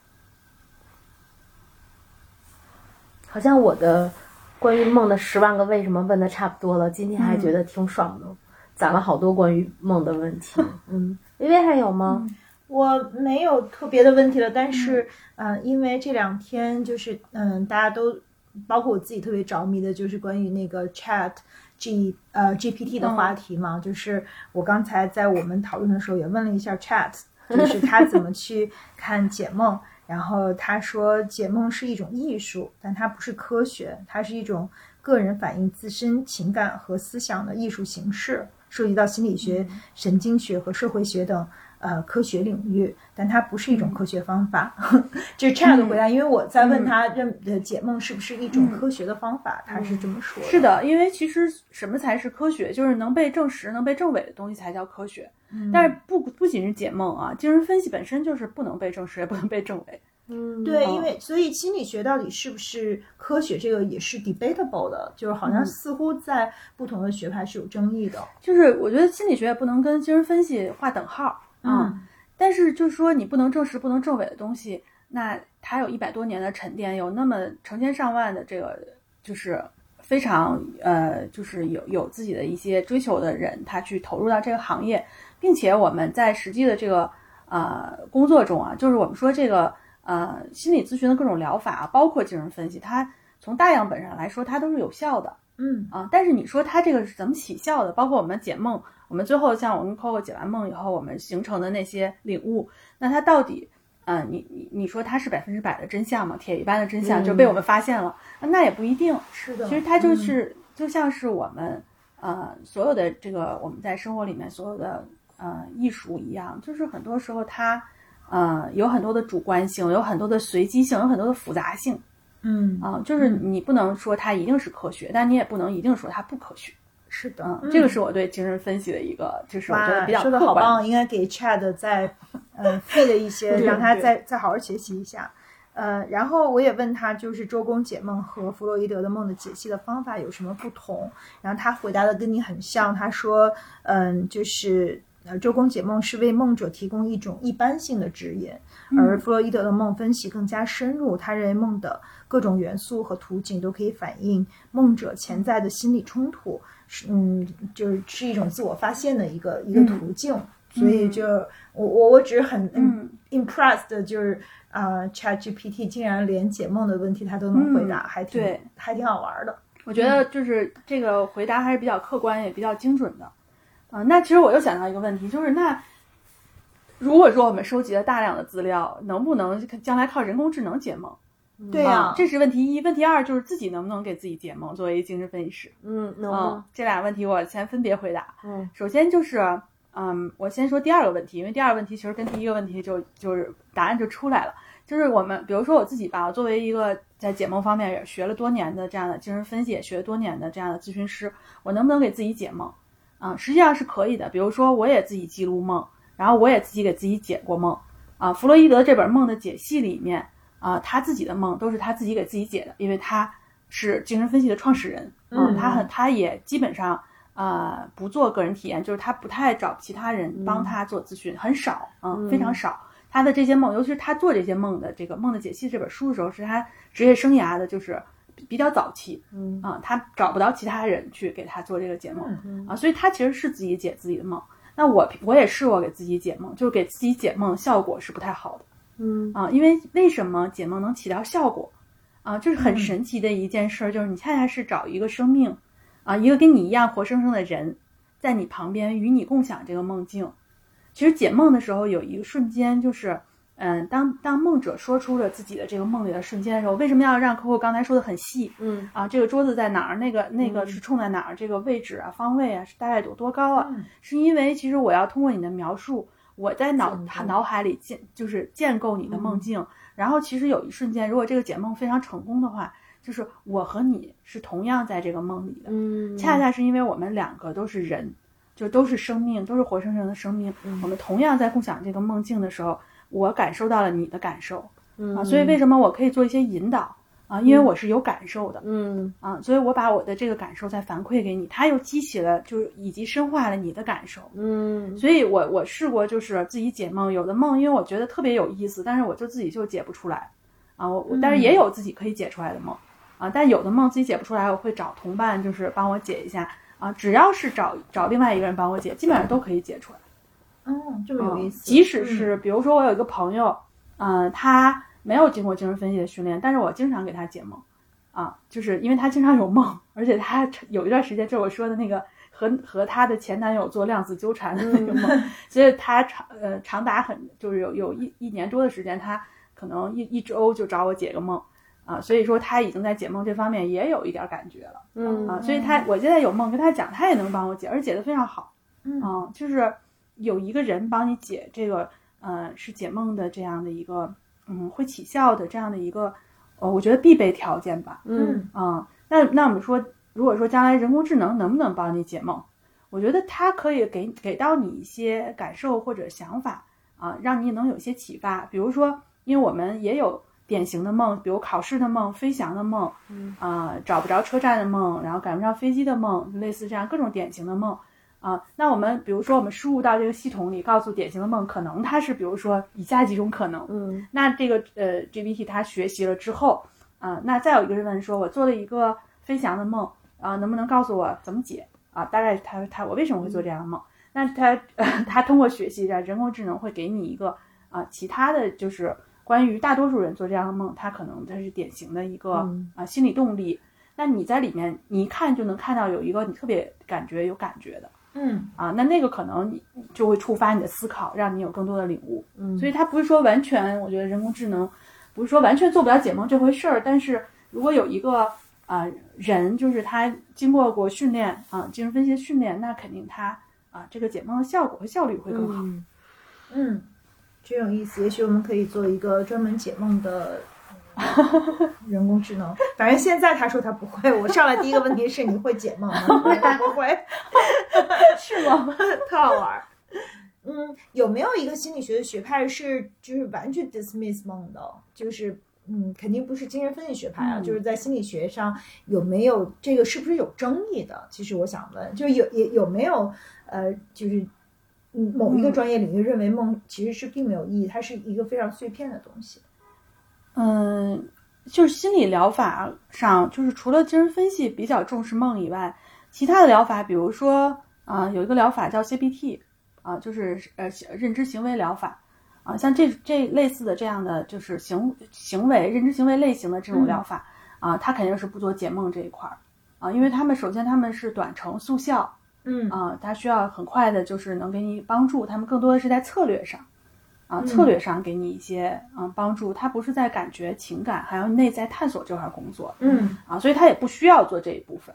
好像我的关于梦的十万个为什么问的差不多了，今天还觉得挺爽的，攒了好多关于梦的问题。嗯，微微还有吗？我没有特别的问题了，但是，嗯、因为这两天就是，嗯、大家都，包括我自己特别着迷的，就是关于那个 Chat G 呃 GPT 的话题嘛，就是我刚才在我们讨论的时候也问了一下 Chat，就是他怎么去看解梦，然后他说解梦是一种艺术，但它不是科学，它是一种个人反映自身情感和思想的艺术形式，涉及到心理学、神经学和社会学等。呃，科学领域，但它不是一种科学方法。这是 Chat 的回答，因为我在问他认呃解梦是不是一种科学的方法，他是这么说的。是的，因为其实什么才是科学？就是能被证实、能被证伪的东西才叫科学。但是不不仅是解梦啊，精神分析本身就是不能被证实，也不能被证伪。嗯，对，哦因为所以心理学到底是不是科学，这个也是 debatable 的，就是好像似乎在不同的学派是有争议的。就是我觉得心理学也不能跟精神分析划等号嗯但是就是说你不能证实、不能证伪的东西，那它有一百多年的沉淀，有那么成千上万的这个就是非常呃，就是有有自己的一些追求的人，他去投入到这个行业，并且我们在实际的这个呃工作中啊，就是我们说这个呃心理咨询的各种疗法啊，包括精神分析，它从大样本上来说，它都是有效的。嗯啊，但是你说它这个是怎么起效的？包括我们解梦，我们最后像我跟 Coco 解完梦以后，我们形成的那些领悟，那它到底，呃，你你你说它是百分之百的真相吗？铁一般的真相、就被我们发现了，那也不一定。是的，其实它就嗯是、就像是我们呃所有的这个我们在生活里面所有的呃艺术一样，就是很多时候它呃有很多的主观性，有很多的随机性，有很多的复杂性。嗯啊，就是你不能说它一定是科学，但你也不能一定说它不科学。是的嗯，，这个是我对精神分析的一个，就是我觉得，比较说的。好棒，应该给 Chad 再呃费了一些，让他再再好好学习一下。呃，然后我也问他，就是周公解梦和弗洛伊德的梦的解析的方法有什么不同？然后他回答的跟你很像，他说，嗯，就是呃，周公解梦是为梦者提供一种一般性的指引，而弗洛伊德的梦分析更加深入。他认为梦的各种元素和图景都可以反映梦者潜在的心理冲突，是嗯，就是是一种自我发现的一个一个途径。所以就我我我只是很嗯 impressed，的就是啊、c h a t GPT 竟然连解梦的问题它都能回答，嗯还挺对还挺好玩的。我觉得就是这个回答还是比较客观，也比较精准的。啊、那其实我又想到一个问题，就是那如果说我们收集了大量的资料，能不能将来靠人工智能解梦？对呀、啊，这是问题一。问题二就是自己能不能给自己解梦？作为精神分析师，嗯，能嗯？，这俩问题我先分别回答。嗯首先就是，嗯，我先说第二个问题，因为第二个问题其实跟第一个问题就就是答案就出来了。就是我们，比如说我自己吧，我作为一个在解梦方面也学了多年的这样的精神分析，也学了多年的这样的咨询师，我能不能给自己解梦？啊，实际上是可以的。比如说，我也自己记录梦，然后我也自己给自己解过梦。啊，弗洛伊德这本《梦的解析》里面，啊，他自己的梦都是他自己给自己解的，因为他是精神分析的创始人。嗯他很，他也基本上呃不做个人体验，就是他不太找其他人帮他做咨询，很少，嗯，非常少。他的这些梦，尤其是他做这些梦的这个《梦的解析》这本书的时候，是他职业生涯的，就是比比较早期，嗯啊，他找不到其他人去给他做这个解梦，嗯啊，所以他其实是自己解自己的梦。那我我也试过给自己解梦，就是给自己解梦效果是不太好的嗯啊，因为为什么解梦能起到效果啊？就是很神奇的一件事儿，就是你恰恰是找一个生命啊，一个跟你一样活生生的人，在你旁边与你共享这个梦境其实解梦的时候有一个瞬间就是。嗯，当当梦者说出了自己的这个梦里的瞬间的时候，为什么要让客户刚才说的很细？嗯啊，这个桌子在哪儿？那个那个嗯是冲在哪儿？这个位置啊，方位啊，是大概有多高啊？嗯是因为其实我要通过你的描述，我在脑建构脑海里建就是建构你的梦境，然后其实有一瞬间，如果这个解梦非常成功的话，就是我和你是同样在这个梦里的，嗯，恰恰是因为我们两个都是人，就都是生命，都是活生生的生命，嗯。我们同样在共享这个梦境的时候，我感受到了你的感受。嗯。啊，所以为什么我可以做一些引导啊？因为我是有感受的。嗯啊，所以我把我的这个感受再反馈给你，它又激起了，就是以及深化了你的感受。嗯所以我我试过就是自己解梦，有的梦因为我觉得特别有意思，但是我就自己就解不出来啊，我我但是也有自己可以解出来的梦啊，但有的梦自己解不出来，我会找同伴就是帮我解一下啊，只要是找找另外一个人帮我解，基本上都可以解出来。嗯，这么有意思。嗯即使是比如说我有一个朋友，嗯、他没有经过精神分析的训练，但是我经常给他解梦，啊，就是因为他经常有梦，而且他有一段时间就是我说的那个和和他的前男友做量子纠缠的那个梦，所以他长呃长达很就是有有一一年多的时间，他可能一一周就找我解个梦。啊，所以说他已经在解梦这方面也有一点感觉了嗯啊，所以他我现在有梦跟他讲，他也能帮我解，而且解的非常好。嗯啊，就是有一个人帮你解这个，呃，是解梦的这样的一个，嗯，会起效的这样的一个，呃，我觉得必备条件吧。嗯啊，那那我们说，如果说将来人工智能能不能帮你解梦，我觉得它可以给给到你一些感受或者想法啊，让你能有一些启发。比如说，因为我们也有典型的梦，比如考试的梦、飞翔的梦，嗯啊、找不着车站的梦，然后赶不上飞机的梦，类似这样各种典型的梦。啊，那我们比如说我们输入到这个系统里，告诉典型的梦，可能它是比如说以下几种可能，嗯那这个呃 GPT 它学习了之后，啊、那再有一个人问说，我做了一个飞翔的梦，啊、能不能告诉我怎么解啊？大概他他我为什么会做这样的梦？那他、呃、他通过学习，的人工智能会给你一个啊、其他的就是关于大多数人做这样的梦，他可能他是典型的一个啊、嗯心理动力。那你在里面，你一看就能看到有一个你特别感觉有感觉的嗯啊，那那个可能你就会触发你的思考，让你有更多的领悟。嗯，所以它不是说完全，我觉得人工智能不是说完全做不了解梦这回事儿，但是如果有一个啊、人，就是他经过过训练啊、精神分析的训练，那肯定他啊、这个解梦的效果和效率会更好。嗯嗯，真有意思。也许我们可以做一个专门解梦的。嗯 人工智能，反正现在他说他不会。我上来第一个问题是你会解梦吗？他不会，是吗？特好玩儿。嗯，有没有一个心理学的学派是就是完全 dismiss 梦的？就是嗯，肯定不是精神分析学派啊，嗯就是在心理学上有没有这个是不是有争议的？其实我想问，就是有也有没有呃，就是嗯某一个嗯专业领域认为梦其实是并没有意义，它是一个非常碎片的东西。嗯，就是心理疗法上，就是除了精神分析比较重视梦以外，其他的疗法，比如说啊、有一个疗法叫 CBT 啊、就是呃认知行为疗法啊、像这这类似的这样的就是行行为认知行为类型的这种疗法啊、它肯定是不做解梦这一块儿。啊、因为他们首先他们是短程速效嗯。啊、它需要很快的，就是能给你帮助，他们更多的是在策略上。啊，嗯。策略上给你一些嗯帮助，他不是在感觉、情感还有内在探索这块工作，嗯。啊，所以他也不需要做这一部分，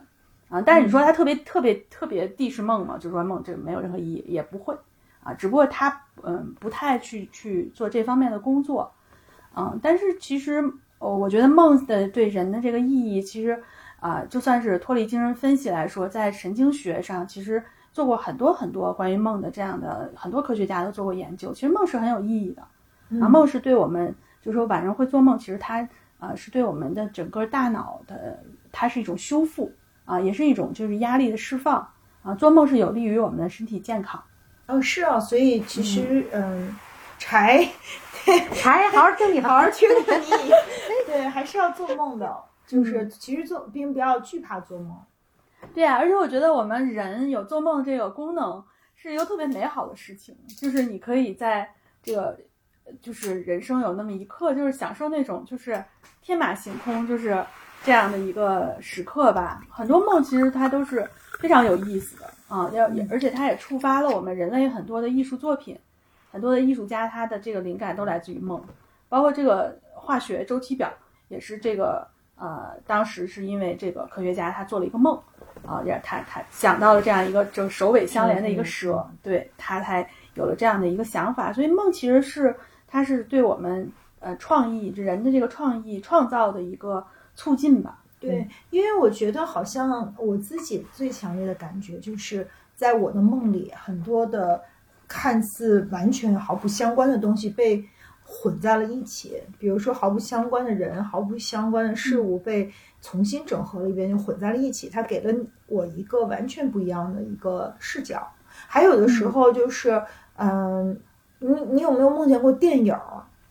啊，但是你说他特别特别特别地是梦嘛，就是说梦这个没有任何意义，也不会，啊，只不过他嗯不太去去做这方面的工作，嗯，但是其实呃我觉得梦的对人的这个意义，其实啊、就算是脱离精神分析来说，在神经学上其实做过很多很多关于梦的这样的很多科学家都做过研究，其实梦是很有意义的。啊，梦是对我们，就是说晚上会做梦，其实它啊、是对我们的整个大脑的，它是一种修复啊，也是一种就是压力的释放啊。做梦是有利于我们的身体健康。哦是啊，所以其实嗯，柴柴好好听你，好好听你，对，还是要做梦的。就是其实做并不要惧怕做梦。对啊，而且我觉得我们人有做梦这个功能是一个特别美好的事情，就是你可以在这个就是人生有那么一刻，就是享受那种就是天马行空，就是这样的一个时刻吧。很多梦其实它都是非常有意思的啊，要也而且它也触发了我们人类很多的艺术作品很多的艺术家他的这个灵感都来自于梦，包括这个化学周期表也是这个呃，当时是因为这个科学家他做了一个梦啊，也他他想到了这样一个就首尾相连的一个蛇，对他才有了这样的一个想法。所以梦其实是它是对我们呃创意人的这个创意创造的一个促进吧。对，因为我觉得好像我自己最强烈的感觉就是在我的梦里，很多的看似完全毫不相关的东西被混在了一起。比如说，毫不相关的人、毫不相关的事物被重新整合了一遍，就混在了一起。它给了我一个完全不一样的一个视角。还有的时候就是，嗯，你你有没有梦见过电影？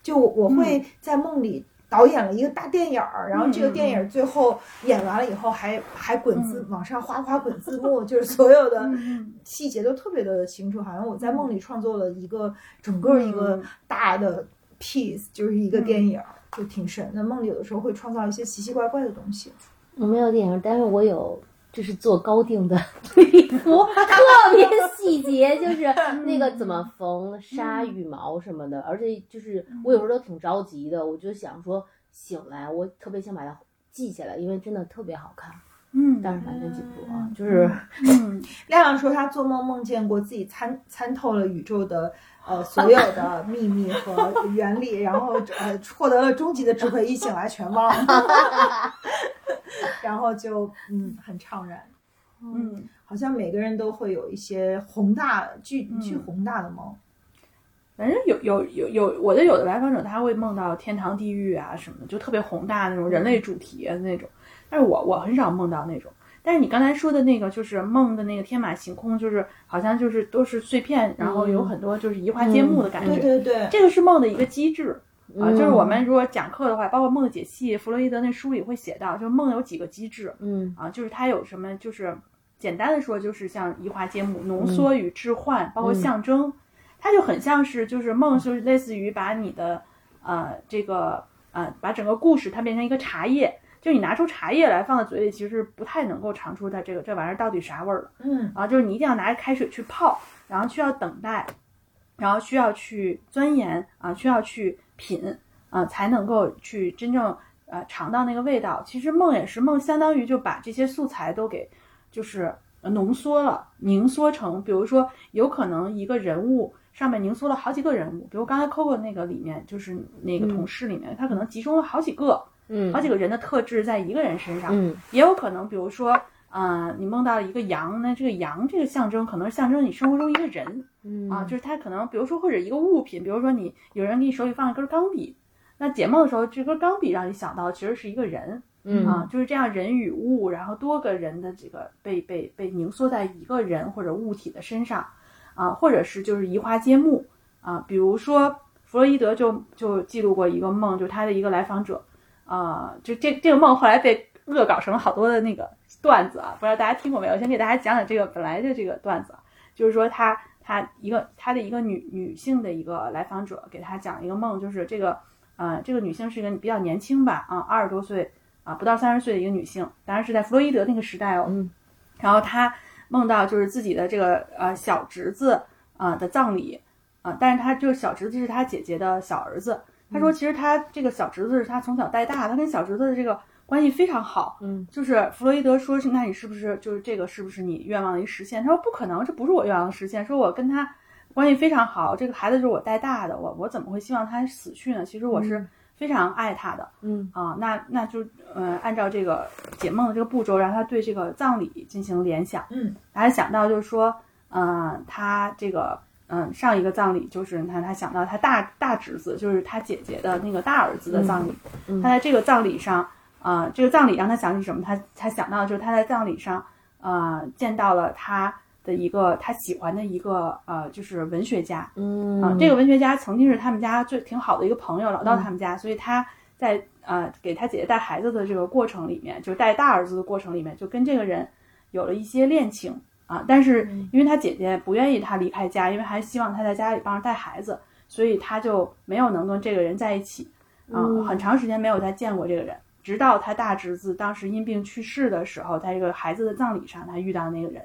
就我会在梦里。导演了一个大电影儿，然后这个电影最后演完了以后，还还滚字往上哗哗滚字幕，就是所有的细节都特别的清楚，好像我在梦里创作了一个整个一个大的 piece，就是一个电影，就挺神的。梦里有的时候会创造一些奇奇怪怪的东西。我没有电影，但是我有。就是做高定的 礼服，特别细节，就是那个怎么缝纱、羽毛什么的，而且就是我有时候都挺着急的，我就想说醒来，我特别想把它记下来，因为真的特别好看。嗯，但是完全记不住啊。就是，嗯，亮亮说他做梦梦见过自己参参透了宇宙的呃所有的秘密和原理，然后呃获得了终极的智慧，一醒来全忘了。然后就嗯很怅然，嗯，好像每个人都会有一些宏大巨巨宏大的梦，反正有有有有我的有的来访者他会梦到天堂地狱啊什么的，就特别宏大那种人类主题的那种，但是我我很少梦到那种。但是你刚才说的那个就是梦的那个天马行空，就是好像就是都是碎片，然后有很多就是移花接木的感觉，对对对，这个是梦的一个机制。啊，就是我们如果讲课的话，包括梦的解析，弗洛伊德那书里会写到，就是梦有几个机制，嗯，啊，就是它有什么，就是简单的说，就是像移花接木、浓缩与置换，包括象征，它就很像是，就是梦，就是类似于把你的，呃，这个，呃，把整个故事它变成一个茶叶，就你拿出茶叶来放在嘴里，其实不太能够尝出它这个这玩意儿到底啥味儿了，嗯，啊，就是你一定要拿开水去泡，然后需要等待，然后需要去钻研，啊，需要去。品啊，才能够去真正呃尝到那个味道。其实梦也是梦，相当于就把这些素材都给就是浓缩了、凝缩成，比如说有可能一个人物上面凝缩了好几个人物，比如刚才 Coco 那个里面就是那个同事里面，他可能集中了好几个，嗯，好几个人的特质在一个人身上，嗯，也有可能，比如说。啊，你梦到一个羊，那这个羊这个象征可能象征你生活中一个人，嗯。啊，就是他可能，比如说或者一个物品，比如说你有人给你手里放一根钢笔，那解梦的时候，这根钢笔让你想到其实是一个人，嗯。啊，就是这样人与物，然后多个人的这个被被被凝缩在一个人或者物体的身上，啊，或者是就是移花接木啊，比如说弗洛伊德就就记录过一个梦，就他的一个来访者，啊，就这这个梦后来被恶搞成了好多的那个。段子啊，不知道大家听过没有？先给大家讲讲这个本来的这个段子，就是说他他一个他的一个女女性的一个来访者给他讲一个梦，就是这个呃这个女性是一个比较年轻吧啊二十多岁啊不到三十岁的一个女性，当然是在弗洛伊德那个时代哦。嗯。然后她梦到就是自己的这个呃小侄子啊的葬礼啊，但是他就是小侄子是他姐姐的小儿子。他说其实他这个小侄子是他从小带大，他跟小侄子的这个。关系非常好，嗯，就是弗洛伊德说是，那你是不是就是这个是不是你愿望的一实现？他说不可能，这不是我愿望的实现。说我跟他关系非常好，这个孩子是我带大的，我我怎么会希望他死去呢？其实我是非常爱他的，嗯啊，那那就呃，按照这个解梦的这个步骤，让他对这个葬礼进行联想，嗯，他想到就是说，嗯，他这个嗯上一个葬礼就是你看他想到他大大侄子就是他姐姐的那个大儿子的葬礼，他在这个葬礼上。啊，这个葬礼让他想起什么？他他想到就是他在葬礼上，呃，见到了他的一个他喜欢的一个呃，就是文学家。嗯啊，这个文学家曾经是他们家最挺好的一个朋友，老到他们家，所以他在呃给他姐姐带孩子的这个过程里面，就带大儿子的过程里面，就跟这个人有了一些恋情啊。但是因为他姐姐不愿意他离开家，因为还希望他在家里帮着带孩子，所以他就没有能跟这个人在一起啊，很长时间没有再见过这个人。直到他大侄子当时因病去世的时候，在这个孩子的葬礼上，他遇到那个人，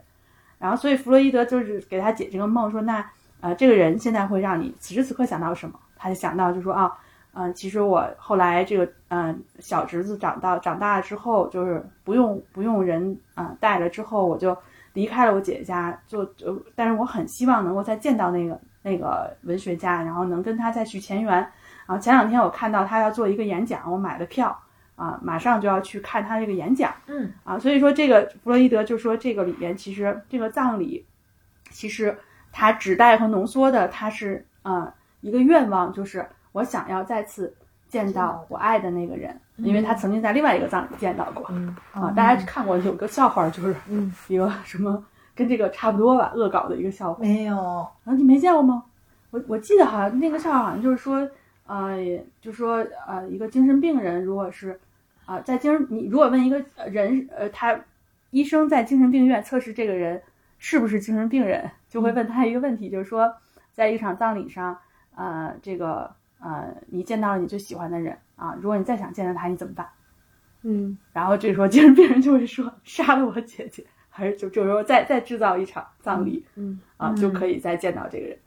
然后所以弗洛伊德就是给他解这个梦，说那呃，这个人现在会让你此时此刻想到什么？他就想到就说啊，嗯、其实我后来这个嗯、小侄子长到长大了之后，就是不用不用人啊、带了之后，我就离开了我姐姐家，就就但是我很希望能够再见到那个那个文学家，然后能跟他再续前缘。然后前两天我看到他要做一个演讲，我买了票啊，马上就要去看他这个演讲。嗯啊，所以说这个弗洛伊德就说这个里边其实这个葬礼，其实它指代和浓缩的，它是呃一个愿望，就是我想要再次见到我爱的那个人，因为他曾经在另外一个葬礼见到过。嗯啊，大家看过有个笑话，就是嗯 一个什么跟这个差不多吧，恶搞的一个笑话。没有，啊，你没见过吗？我我记得好像那个笑话好像就是说，呃，就说呃，一个精神病人如果是啊、在精神你如果问一个人，呃，他医生在精神病院测试这个人是不是精神病人，就会问他一个问题，就是说，在一场葬礼上，呃，这个呃，你见到了你最喜欢的人啊，如果你再想见到他，你怎么办？嗯。然后这时候精神病人就会说杀了我姐姐，还是就这时候再再制造一场葬礼，嗯啊，就可以再见到这个人，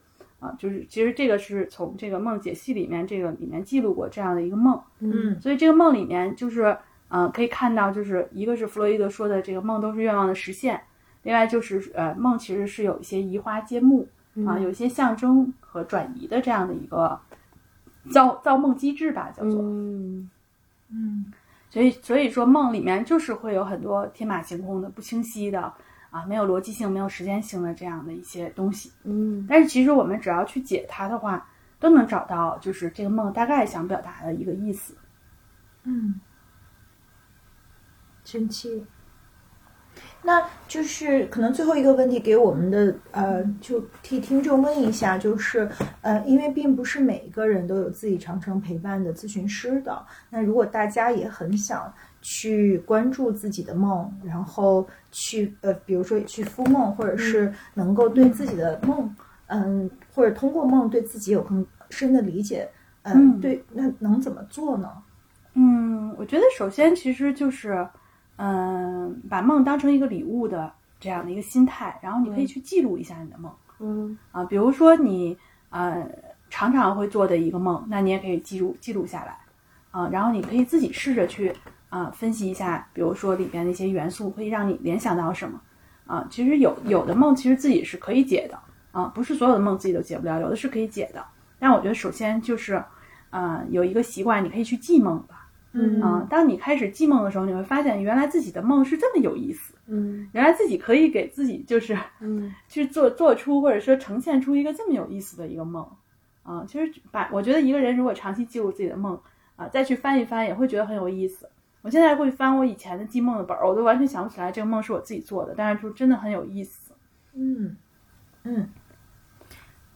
啊，就是其实这个是从这个梦解析里面这个里面记录过这样的一个梦，嗯所以这个梦里面就是，嗯、可以看到就是一个是弗洛伊德说的这个梦都是愿望的实现，另外就是呃梦其实是有一些移花接木啊，有一些象征和转移的这样的一个造造梦机制吧，叫做。嗯嗯所以所以说梦里面就是会有很多天马行空的、不清晰的啊，没有逻辑性、没有时间性的这样的一些东西。嗯但是其实我们只要去解它的话，都能找到就是这个梦大概想表达的一个意思。嗯，生气。那就是可能最后一个问题给我们的呃，就替听众问一下，就是呃，因为并不是每一个人都有自己长程陪伴的咨询师的。那如果大家也很想去关注自己的梦，然后去呃，比如说去敷梦，或者是能够对自己的梦，嗯，或者通过梦对自己有更深的理解，嗯，嗯对，那能怎么做呢？嗯，我觉得首先其实就是，嗯、把梦当成一个礼物的这样的一个心态，然后你可以去记录一下你的梦。嗯啊，比如说你呃常常会做的一个梦，那你也可以记录记录下来啊，然后你可以自己试着去啊分析一下，比如说里边的一些元素会让你联想到什么啊。其实有有的梦其实自己是可以解的啊，不是所有的梦自己都解不了，有的是可以解的。但我觉得首先就是啊有一个习惯，你可以去记梦吧。嗯啊，当你开始记梦的时候，你会发现原来自己的梦是这么有意思，嗯原来自己可以给自己就是嗯 去做做出或者说呈现出一个这么有意思的一个梦啊。其实把我觉得一个人如果长期记录自己的梦啊，再去翻一翻，也会觉得很有意思。我现在会翻我以前的记梦的本儿，我都完全想不起来这个梦是我自己做的，但是就真的很有意思。嗯，嗯，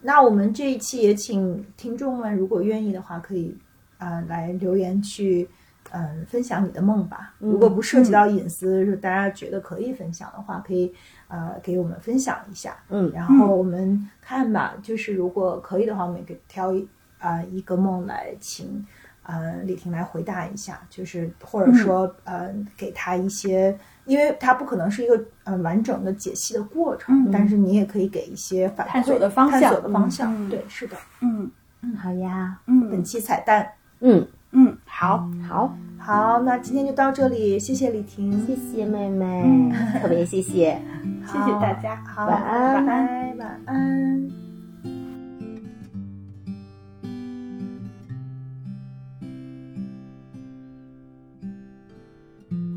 那我们这一期也请听众们，如果愿意的话，可以啊、呃来留言去嗯、呃分享你的梦吧。如果不涉及到隐私，是大家觉得可以分享的话，可以呃给我们分享一下。嗯然后我们看吧，就是如果可以的话，我们也给挑一啊、一个梦来请呃李婷来回答一下，就是或者说、呃给他一些，因为它不可能是一个呃完整的解析的过程，嗯但是你也可以给一些反馈探索的方向探索的方向。嗯对，是的。嗯嗯好呀，嗯本嗯期彩蛋，嗯嗯，好，好，好，那今天就到这里，谢谢李婷，谢谢妹妹，嗯特别谢谢。谢谢大家。好，晚安晚安，晚安。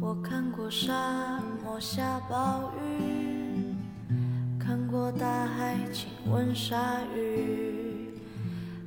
我看过沙漠下暴雨，看过大海亲吻鲨鱼，